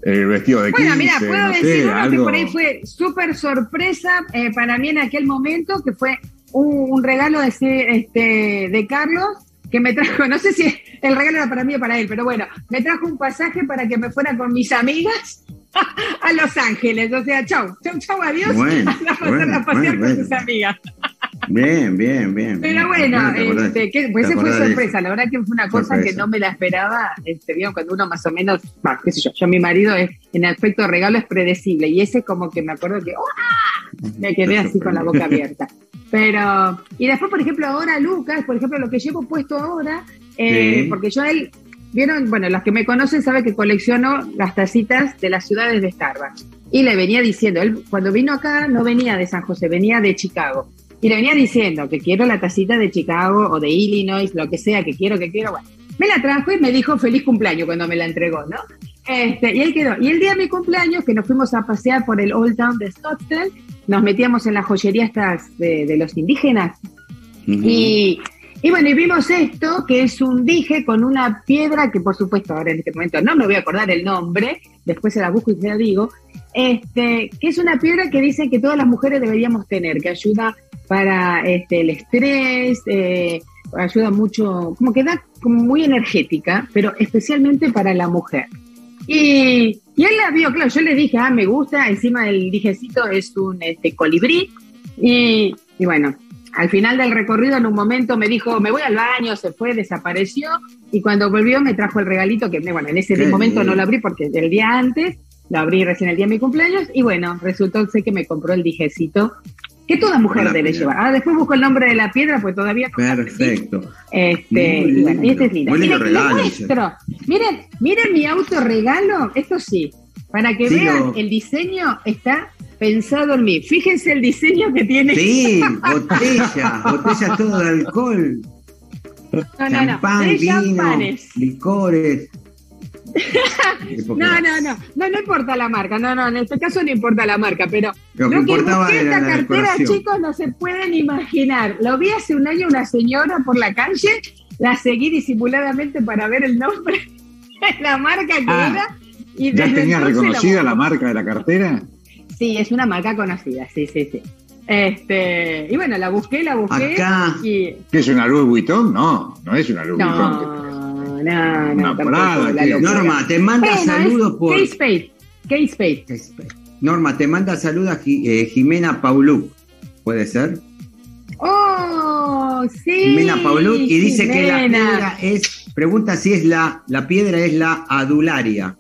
eh, vestido de Bueno, 15, mira, puedo no sé, decir uno que por ahí fue súper sorpresa eh, para mí en aquel momento, que fue un, un regalo de, este, de Carlos, que me trajo, no sé si el regalo era para mí o para él, pero bueno, me trajo un pasaje para que me fuera con mis amigas a Los Ángeles. O sea, chau, chau, chau, adiós. Bueno, a pasar bueno, a pasear bueno, con tus amigas. Bien, bien, bien. Pero bueno, este, que, pues esa fue sorpresa. La verdad que fue una cosa que no me la esperaba. Este, ¿vieron? Cuando uno más o menos, bah, qué sé yo, yo mi marido es, en aspecto regalo es predecible. Y ese como que me acuerdo que me quedé así con la boca abierta. Pero, y después, por ejemplo, ahora Lucas, por ejemplo, lo que llevo puesto ahora, eh, porque yo a él, vieron, bueno, los que me conocen saben que colecciono las tacitas de las ciudades de Starbucks. Y le venía diciendo, él cuando vino acá no venía de San José, venía de Chicago. Y le venía diciendo que quiero la tacita de Chicago o de Illinois, lo que sea, que quiero, que quiero. Bueno, me la trajo y me dijo feliz cumpleaños cuando me la entregó, ¿no? Este, y él quedó. Y el día de mi cumpleaños, que nos fuimos a pasear por el Old Town de Scottsdale, nos metíamos en la joyería estas de, los indígenas. y, y, bueno, y vimos esto, que es un dije con una piedra que por supuesto ahora en este momento no me voy a acordar el nombre, después se la busco y se la digo, este, que es una piedra que dicen que todas las mujeres deberíamos tener, que ayuda para este, el estrés, eh, ayuda mucho, como que da como muy energética, pero especialmente para la mujer. Y, él la vio, claro, yo le dije, ah, me gusta, encima del dijecito es un este, colibrí, y bueno, al final del recorrido en un momento me dijo, me voy al baño, se fue, desapareció, y cuando volvió me trajo el regalito, que bueno, en ese momento no lo abrí porque el día antes, lo abrí recién el día de mi cumpleaños, y bueno, resultó sé que me compró el dijecito que toda mujer debe llevar. Ah, después busco el nombre de la piedra, pues todavía no Perfecto. Este, y bueno, y este es lindo. Miren, muestro. Miren, miren mi auto regalo, esto sí, para que vean, el diseño está pensado en mí. Fíjense el diseño que tiene. Sí, botella, botella todo de alcohol. No, Champán, no, vino, champanes. licores. no, no, no, no, no importa la marca, no, no, en este caso no importa la marca, pero lo, que, busqué esta cartera, chicos, no se pueden imaginar. Lo vi hace un año una señora por la calle, la seguí disimuladamente para ver el nombre de la marca que ah, era. Y ¿Ya tenía reconocida la marca de la cartera? Sí, es una marca conocida, sí, sí, sí. Este, y bueno, la busqué, la busqué. Acá. Y... ¿Qué es una Louis Vuitton? No, no es una Louis no, no, no, no. Norma, te manda saludos por. K-Space. K-Space. Norma, te manda saludos a eh, Jimena Paulú. ¿Puede ser? Oh, sí. Jimena Paulú y dice que la piedra es. Pregunta si es la. La piedra es la adularia.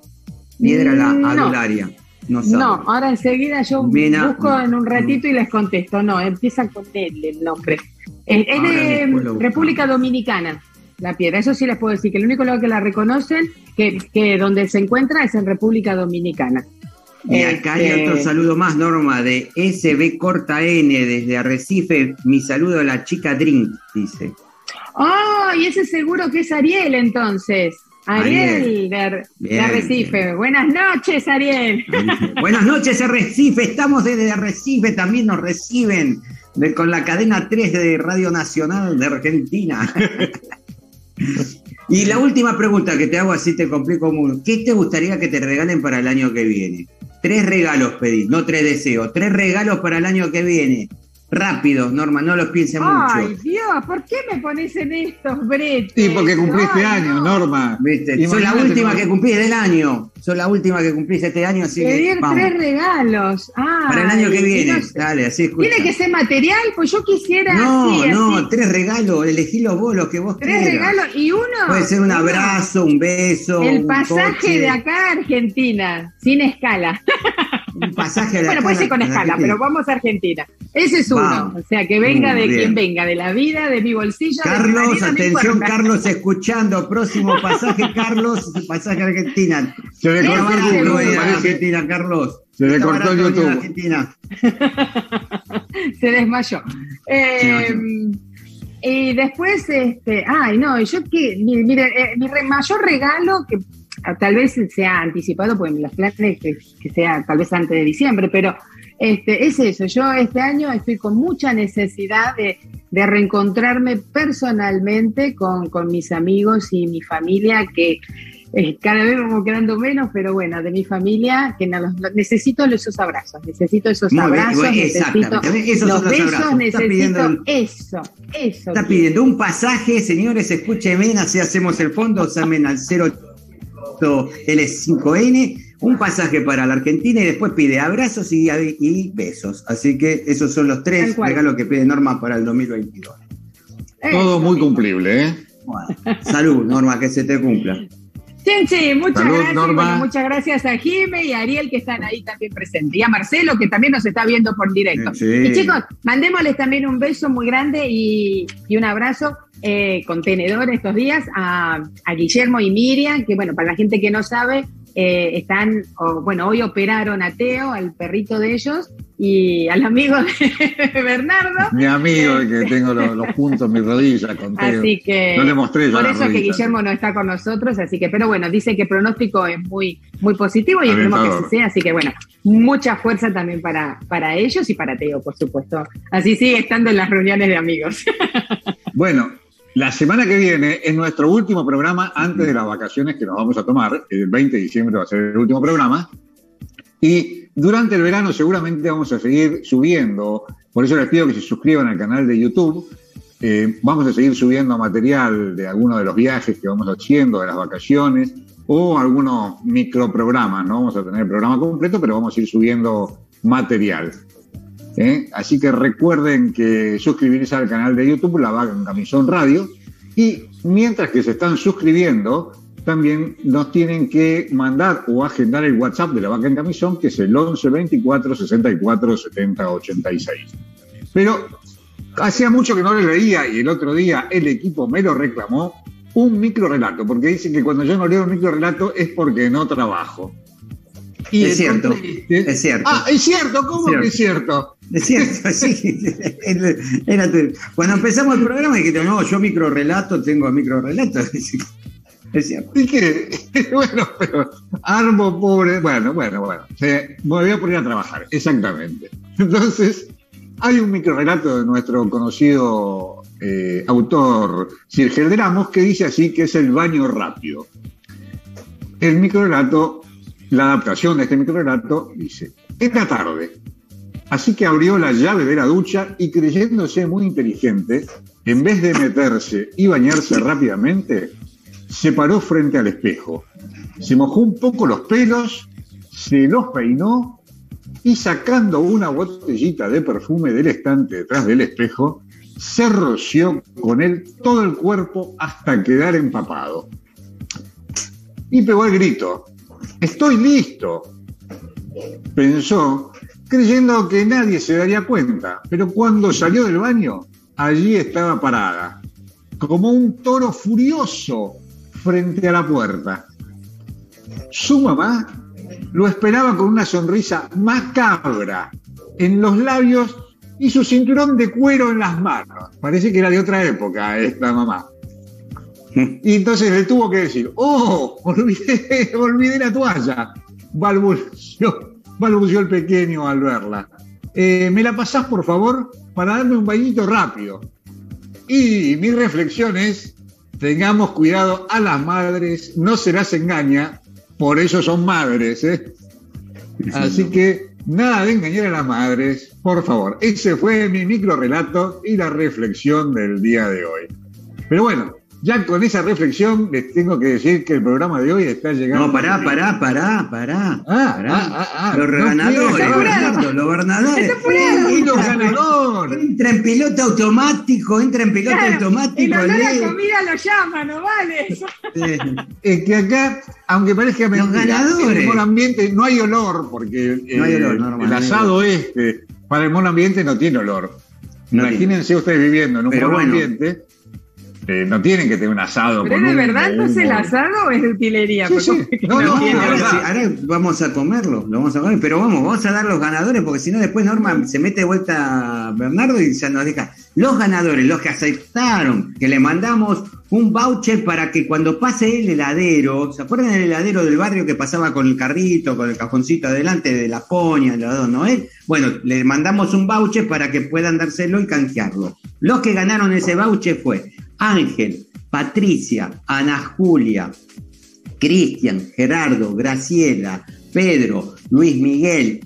Piedra la adularia. No, no, ahora enseguida yo busco en un ratito y les contesto. No, empieza con él el nombre. Es, de República Dominicana la piedra. Eso sí les puedo decir, que el único lugar que la reconocen, que, que donde se encuentra es en República Dominicana. Y acá hay otro este, saludo más, Norma, de SB Corta N desde Arrecife. Mi saludo a la chica Drink, dice. Oh, y ese seguro que es Ariel entonces. Ariel, De, Arrecife. Buenas noches, Ariel. Buenas noches, Arrecife. Estamos desde Arrecife, también nos reciben con la cadena 3 de Radio Nacional de Argentina. Y la última pregunta que te hago así te complico mucho. ¿Qué te gustaría que te regalen para el año que viene? Tres regalos pedís, no tres deseos. Tres regalos para el año que viene. Rápido, Norma, no los pienses mucho. Ay, Dios, ¿por qué me pones en estos bretes? Sí, porque cumpliste año, Norma. ¿Viste? Soy la última que cumplís del año. Soy la última que cumplís este año, así Pedir tres regalos. Para el año que viene. Dale, así escucha. ¿Tiene que ser material? Pues yo quisiera. No, no, tres regalos. Elegí los bolos que vos Tres regalos y uno. Puede ser un abrazo, un beso. El pasaje de acá a Argentina, sin escala. Un pasaje Bueno, puede ser con escala, pero vamos a Argentina. Ese es uno. O sea, que venga de quien venga, de la vida, de mi bolsillo. Carlos, atención, Carlos, escuchando. Próximo pasaje, Carlos, pasaje a Argentina. Se le cortó YouTube. Argentina, Carlos. Se le cortó YouTube. Argentina. Se desmayó. Eh, y después, este, ay, no, yo que, mire, eh, mi mayor regalo, que tal vez sea anticipado, pues los planes que, que sea tal vez antes de diciembre, pero este, es eso, yo este año estoy con mucha necesidad de, reencontrarme personalmente con, mis amigos y mi familia, que eh, cada vez vamos quedando menos, pero bueno, de mi familia, que necesito esos abrazos, necesito esos abrazos, necesito los besos, necesito eso, eso. Está pidiendo un pasaje, señores, escúchenme, así hacemos el fondo, llamen al 0 L5N un pasaje para la Argentina y después pide abrazos y, y besos. Así que esos son los tres regalos que pide Norma para el 2022. Todo muy cumplible, ¿eh? salud, Norma, que se te cumpla. Sí, sí, muchas gracias. muchas gracias a Jime y a Ariel que están ahí también presentes. Y a Marcelo que también nos está viendo por directo. Y chicos, mandémosles también un beso muy grande y, un abrazo eh, contenedor estos días a, a, Guillermo y Miriam, que bueno, para la gente que no sabe, eh, están, bueno, hoy operaron a Teo, al perrito de ellos, y al amigo de Bernardo. Mi amigo, que tengo los, puntos en mi rodilla con Teo. Así que, no le mostré por eso que Guillermo no está con nosotros, así que, pero bueno, dice que el pronóstico es muy, muy positivo y esperemos que así sea, así que bueno, mucha fuerza también para, para ellos y para Teo, por supuesto. Así sigue estando en las reuniones de amigos. Bueno, la semana que viene es nuestro último programa antes de las vacaciones que nos vamos a tomar. El 20 de diciembre va a ser el último programa. Y durante el verano seguramente vamos a seguir subiendo. Por eso les pido que se suscriban al canal de YouTube. Eh, vamos a seguir subiendo material de algunos de los viajes que vamos haciendo, de las vacaciones, o algunos microprogramas. No vamos a tener el programa completo, pero vamos a ir subiendo material. ¿Eh? Así que recuerden que suscribirse al canal de YouTube, La Vaga en Camisón Radio. Y mientras que se están suscribiendo, también nos tienen que mandar o agendar el WhatsApp de La Vaca en Camisón, que es el 11 24 64 70 86. Pero hacía mucho que no le leía y el otro día el equipo me lo reclamó un micro relato, porque dicen que cuando yo no leo un micro relato es porque no trabajo. Y es cierto, es cierto. Ah, es cierto, ¿cómo que es cierto? Es cierto, sí. Cuando empezamos el programa dijiste, no, yo micro relato, tengo micro relato. Es cierto. ¿Y qué? bueno, pero armo pobre. Bueno, bueno, bueno. me voy a poner a trabajar, exactamente. Entonces, hay un micro relato de nuestro conocido eh, autor Sir Gelderamos que dice así que es el baño rápido. El micro relato la adaptación de este microrelato dice, esta tarde, así que abrió la llave de la ducha y creyéndose muy inteligente, en vez de meterse y bañarse rápidamente, se paró frente al espejo, se mojó un poco los pelos, se los peinó y sacando una botellita de perfume del estante detrás del espejo, se roció con él todo el cuerpo hasta quedar empapado. Y pegó el grito, Estoy listo, pensó, creyendo que nadie se daría cuenta, pero cuando salió del baño, allí estaba parada, como un toro furioso frente a la puerta. Su mamá lo esperaba con una sonrisa macabra en los labios y su cinturón de cuero en las manos. Parece que era de otra época esta mamá. Y entonces le tuvo que decir, oh, olvidé, olvidé la toalla. Balbució, balbució el pequeño al verla. Eh, ¿Me la pasás, por favor, para darme un bañito rápido? Y mi reflexión es, tengamos cuidado a las madres, no se las engaña, por eso son madres. ¿eh? Así que nada de engañar a las madres, por favor. Ese fue mi micro relato y la reflexión del día de hoy. Pero bueno, ya con esa reflexión les tengo que decir que el programa de hoy está llegando. No, pará, pará, pará, pará. Ah, pará. Ah, ah, ah, los ganadores, los ganadores. Y los ganadores. Entra en piloto automático, entra en piloto automático. El olor a comida lo llama, ¿no vale? Es que acá, aunque parezca mentira, en el mono ambiente no hay olor, porque no hay olor, el asado este para el mono ambiente no tiene olor. Imagínense ustedes viviendo en un mono ambiente no tienen que tener un asado. ¿Pero de verdad entonces el asado es de utilería? No, no, ahora, vamos a comerlo, lo vamos a comer, pero vamos, vamos a dar los ganadores, porque si no después Norma se mete de vuelta Bernardo y ya nos deja. Los ganadores, los que aceptaron, que le mandamos un voucher para que cuando pase el heladero, ¿se acuerdan del heladero del barrio que pasaba con el carrito, con el cajoncito adelante de la poña, de la Noel? Bueno, le mandamos un voucher para que puedan dárselo y canjearlo. Los que ganaron ese voucher fue Ángel, Patricia, Ana Julia, Cristian, Gerardo, Graciela, Pedro, Luis Miguel,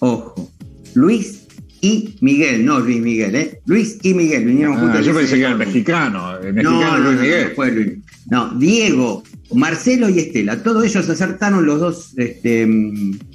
ojo, Luis y Miguel, no Luis Miguel, ¿eh? Luis y Miguel vinieron ah, Yo pensé que era el mexicano, el mexicano no, Luis Miguel. No, Luis. no, Diego, Marcelo y Estela. Todos ellos acertaron los dos, este,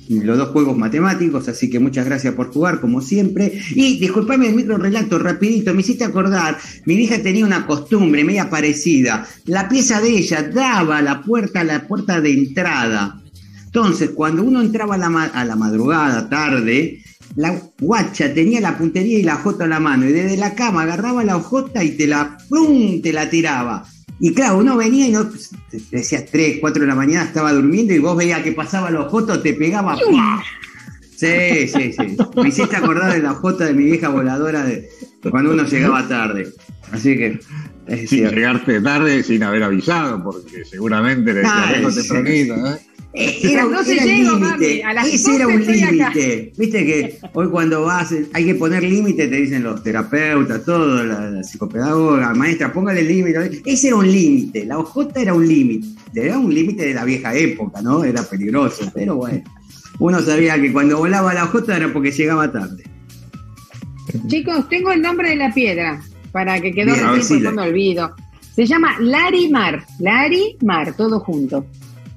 los dos juegos matemáticos, así que muchas gracias por jugar, como siempre. Y disculpame el micro relato rapidito, me hiciste acordar, mi hija tenía una costumbre media parecida. La pieza de ella daba a la puerta, a la puerta de entrada. Entonces, cuando uno entraba a la, a la madrugada, tarde, la guacha tenía la puntería y la jota en la mano, y desde la cama agarraba la hojota y te la, ¡pum! te la tiraba. Y claro, uno venía y no, pues, te decías 3, 4 de la mañana, estaba durmiendo y vos veías que pasaba la hojota, te pegaba. ¡pua! Sí, sí, sí. Me hiciste acordar de la hojota de mi vieja voladora de cuando uno llegaba tarde. Así que. Es Sin cierto. llegarte tarde sin haber avisado, porque seguramente le Ah, decías, vengo sí. tempranito, ¿eh? Eh, Era, las 12 era el llego, límite. a las Ese era 12 un límite. Viste que hoy cuando vas, hay que poner límite, te dicen los terapeutas, todo, la, la psicopedagoga, maestra, póngale límite. Ese era un límite. La hojota era un límite. Era un límite de la vieja época, ¿no? Era peligroso, pero bueno. Uno sabía que cuando volaba la hojota era porque llegaba tarde. Chicos, tengo el nombre de la piedra para que quedó recién porque la- me olvido. Se llama Larimar, Larimar, todo junto.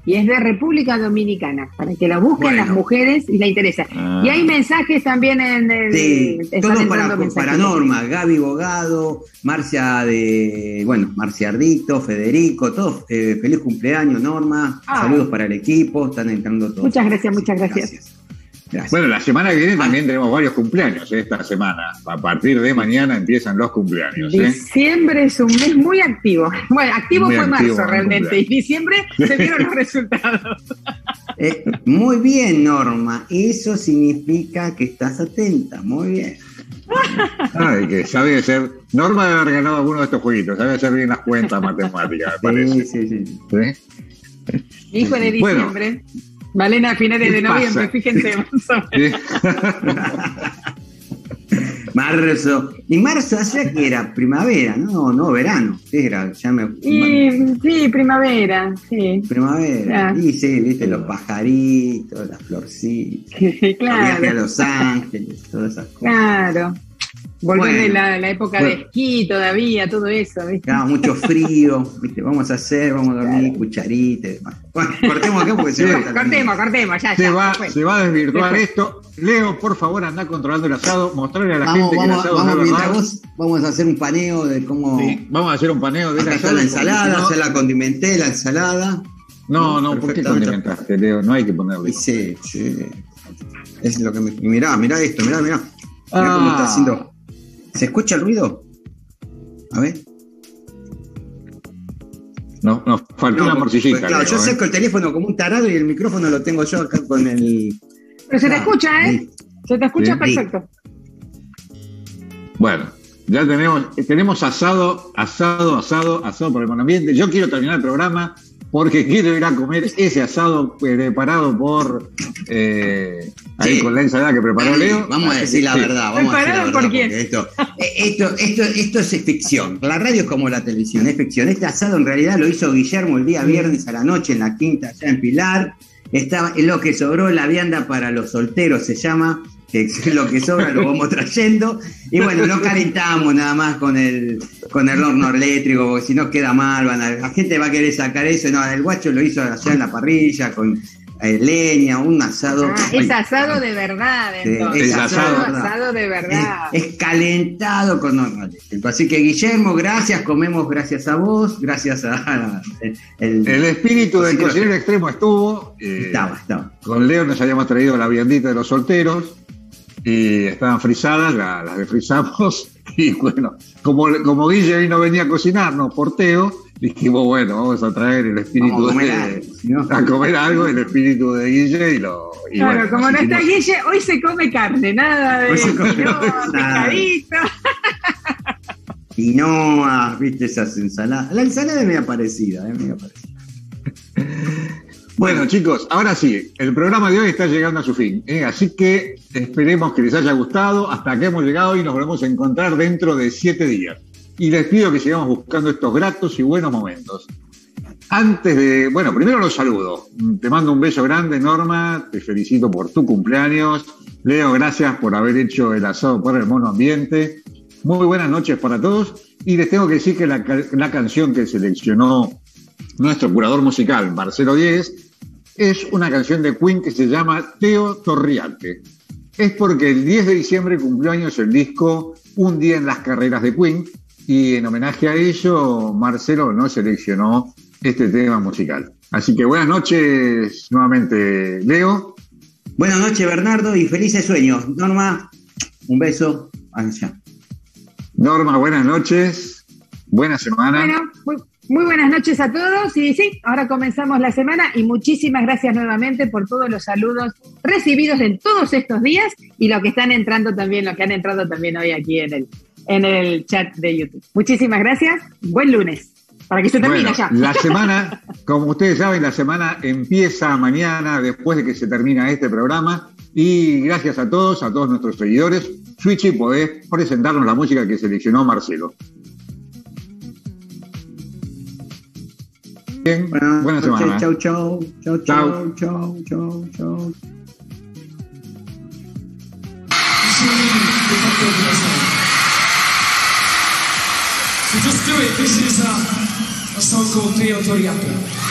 Y es de República Dominicana, para que la busquen Bueno. las mujeres y la interesa. Ah. Y hay mensajes también en el. Sí, están todo para, entrando mensajes. para Norma, Gaby Bogado, Marcia de, bueno, Marcia Ardito, Federico, todos, eh, feliz cumpleaños Norma, Ah. saludos para el equipo, están entrando todos. Muchas gracias, muchas gracias. Gracias. Gracias. Bueno, la semana que viene también tenemos varios cumpleaños, ¿eh? esta semana. A partir de mañana empiezan los cumpleaños. ¿eh? Diciembre es un mes muy activo. Bueno, activo Muy fue activo, marzo realmente. Y diciembre se vieron los resultados. Eh, muy bien, Norma, eso significa que estás atenta, muy bien. Ay, que sabe hacer. Norma debe haber ganado alguno de estos jueguitos, sabe hacer bien las cuentas matemáticas, me parece. Sí, sí, sí. Hijo de Bueno. Malena a finales ¿Qué de noviembre, pasa? fíjense. Marzo. Y marzo allá que era primavera, no, no, verano. Sí, era, ya me. Y, sí, primavera, sí. Primavera. Y sí, viste, los pajaritos, las florcitas. Sí, Viaje a claro, Los Ángeles, todas esas cosas. claro. Volver Bueno. de la, la época de esquí todavía, todo eso, ¿viste? Claro, mucho frío, ¿viste? Vamos a hacer, vamos a dormir, cucharita y demás. Bueno, cortemos acá porque se va. Cortemos, cortemos, ya, Se ya. va, se va a desvirtuar Después. esto. Leo, por favor, anda controlando el asado, mostrarle a la Vamos, gente que el vamos, asado vamos, no es mientras vos, vamos a hacer un paneo de cómo. Sí, Vamos a hacer un paneo de la ensalada, ya la condimenté, la ensalada. No, no, ¿por qué condimentaste, Leo? No hay que ponerle. Sí, sí. Es lo que me. y Mirá, mirá esto, mirá, mirá. Mirá Ah. cómo está haciendo. ¿Se escucha el ruido? A ver. No, nos faltó una morcillita. pues, claro, yo ¿eh? saco el teléfono como un tarado y el micrófono lo tengo yo acá con el. Pero se te Claro, escucha, ¿eh? Se te escucha Sí. perfecto. Bueno, ya tenemos, tenemos asado, asado, asado, asado por el buen ambiente. Yo quiero terminar el programa porque quiero ir a comer ese asado preparado por eh, ahí Sí. con la ensalada que preparó Leo. Vamos a decir la sí. verdad, vamos a decir la ¿Preparado verdad. por quién? porque Esto, eh, esto, esto, esto es ficción. La radio es como la televisión, es ficción. Este asado en realidad lo hizo Guillermo el día viernes a la noche en la quinta allá en Pilar. Estaba es lo que sobró la vianda para los solteros, se llama. Que es lo que sobra lo vamos trayendo. Y bueno, no calentamos nada más con el, con el horno eléctrico, porque si no queda mal, van a- la gente va a querer sacar eso. No, el guacho lo hizo allá en la parrilla con eh, leña, un asado. Ah, es asado de verdad, Sí, entonces. es asado, asado, ¿verdad? asado de verdad. Es, es calentado con horno eléctrico. Así que Guillermo, gracias, comemos gracias a vos, gracias a el, El espíritu del cocinero extremo estuvo. eh, estaba, estaba. con Leo nos habíamos traído la viandita de los solteros y estaban frisadas, la- las desfrizamos y bueno, como, como Guille hoy no venía a cocinarnos, porteo, dijimos, bueno, vamos a traer el espíritu Vamos a comer de, no- a comer algo, el espíritu de Guille y lo... y Claro, bueno, como no está Guille, hoy se come carne, nada de Hoy se come- no, nada. pescadito. Quinoa, viste esas ensaladas. La ensalada es media parecida, es media parecida. Bueno, chicos, ahora sí, el programa de hoy está llegando a su fin, ¿eh? así que esperemos que les haya gustado. Hasta que hemos llegado y nos volvemos a encontrar dentro de siete días. Y les pido que sigamos buscando estos gratos y buenos momentos. Antes de, bueno, primero los saludo. Te mando un beso grande, Norma. Te felicito por tu cumpleaños. Leo, gracias por haber hecho el asado por el mono ambiente. Muy buenas noches para todos. Y les tengo que decir que la, la canción que seleccionó nuestro curador musical, Marcelo Díez, es una canción de Queen que se llama Teo Torriate. Es porque el 10 de diciembre cumplió años el disco Un día en las carreras de Queen y en homenaje a ello Marcelo no seleccionó este tema musical. Así que buenas noches nuevamente, Leo. Buenas noches, Bernardo, y felices sueños. Norma, un beso. Allá. Norma, buenas noches. Buena semana. Bueno, muy, buenas noches a todos. Y sí, ahora comenzamos la semana y muchísimas gracias nuevamente por todos los saludos recibidos en todos estos días y lo que están entrando también, lo que han entrado también hoy aquí en el, en el chat de YouTube. Muchísimas gracias. Buen lunes. Para que se termine Bueno, ya. La semana, como ustedes saben, la semana empieza mañana después de que se termina este programa. Y gracias a todos, a todos nuestros seguidores. Switchy, podés presentarnos la música que seleccionó Marcelo. Bien, Buenas buena noches, semana. Chau, chau. Chau, Chau. chau, chau, chau, chau. So just do it. This is uh, a song called Teo Toriapo.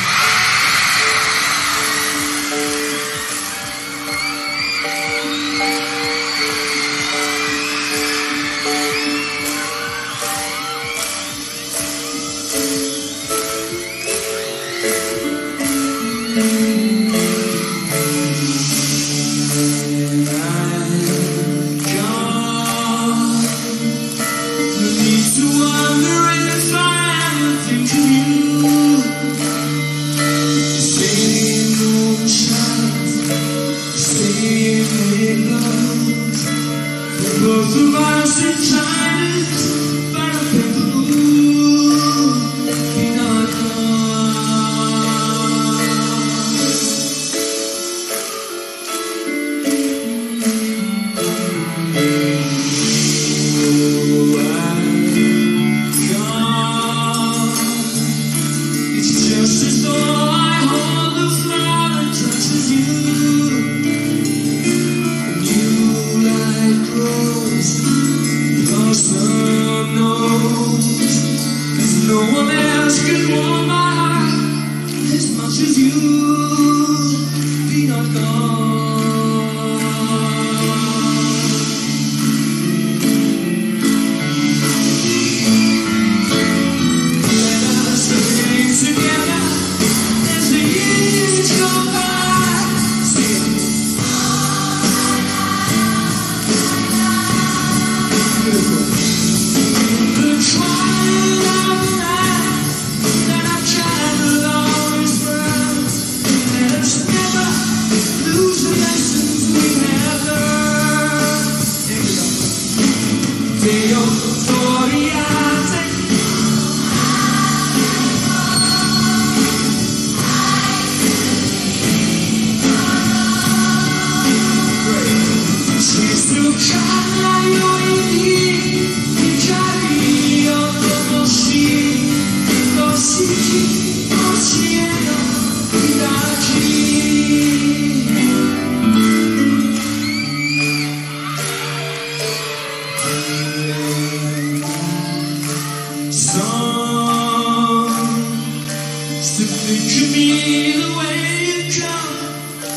Me the way you come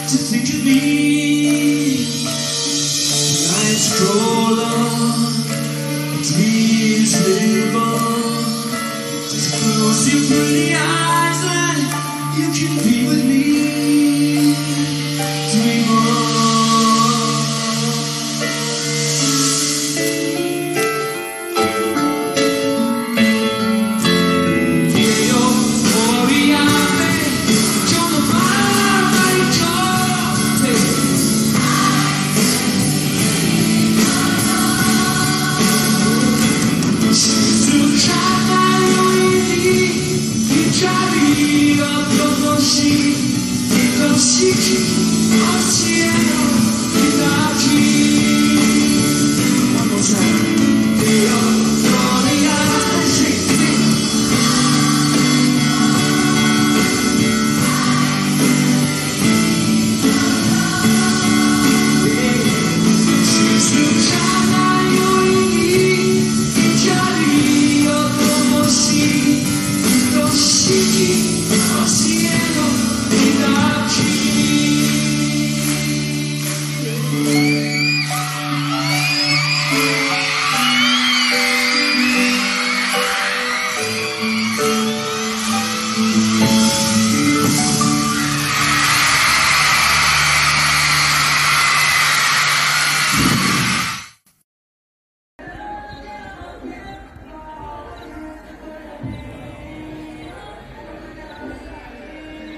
to think of me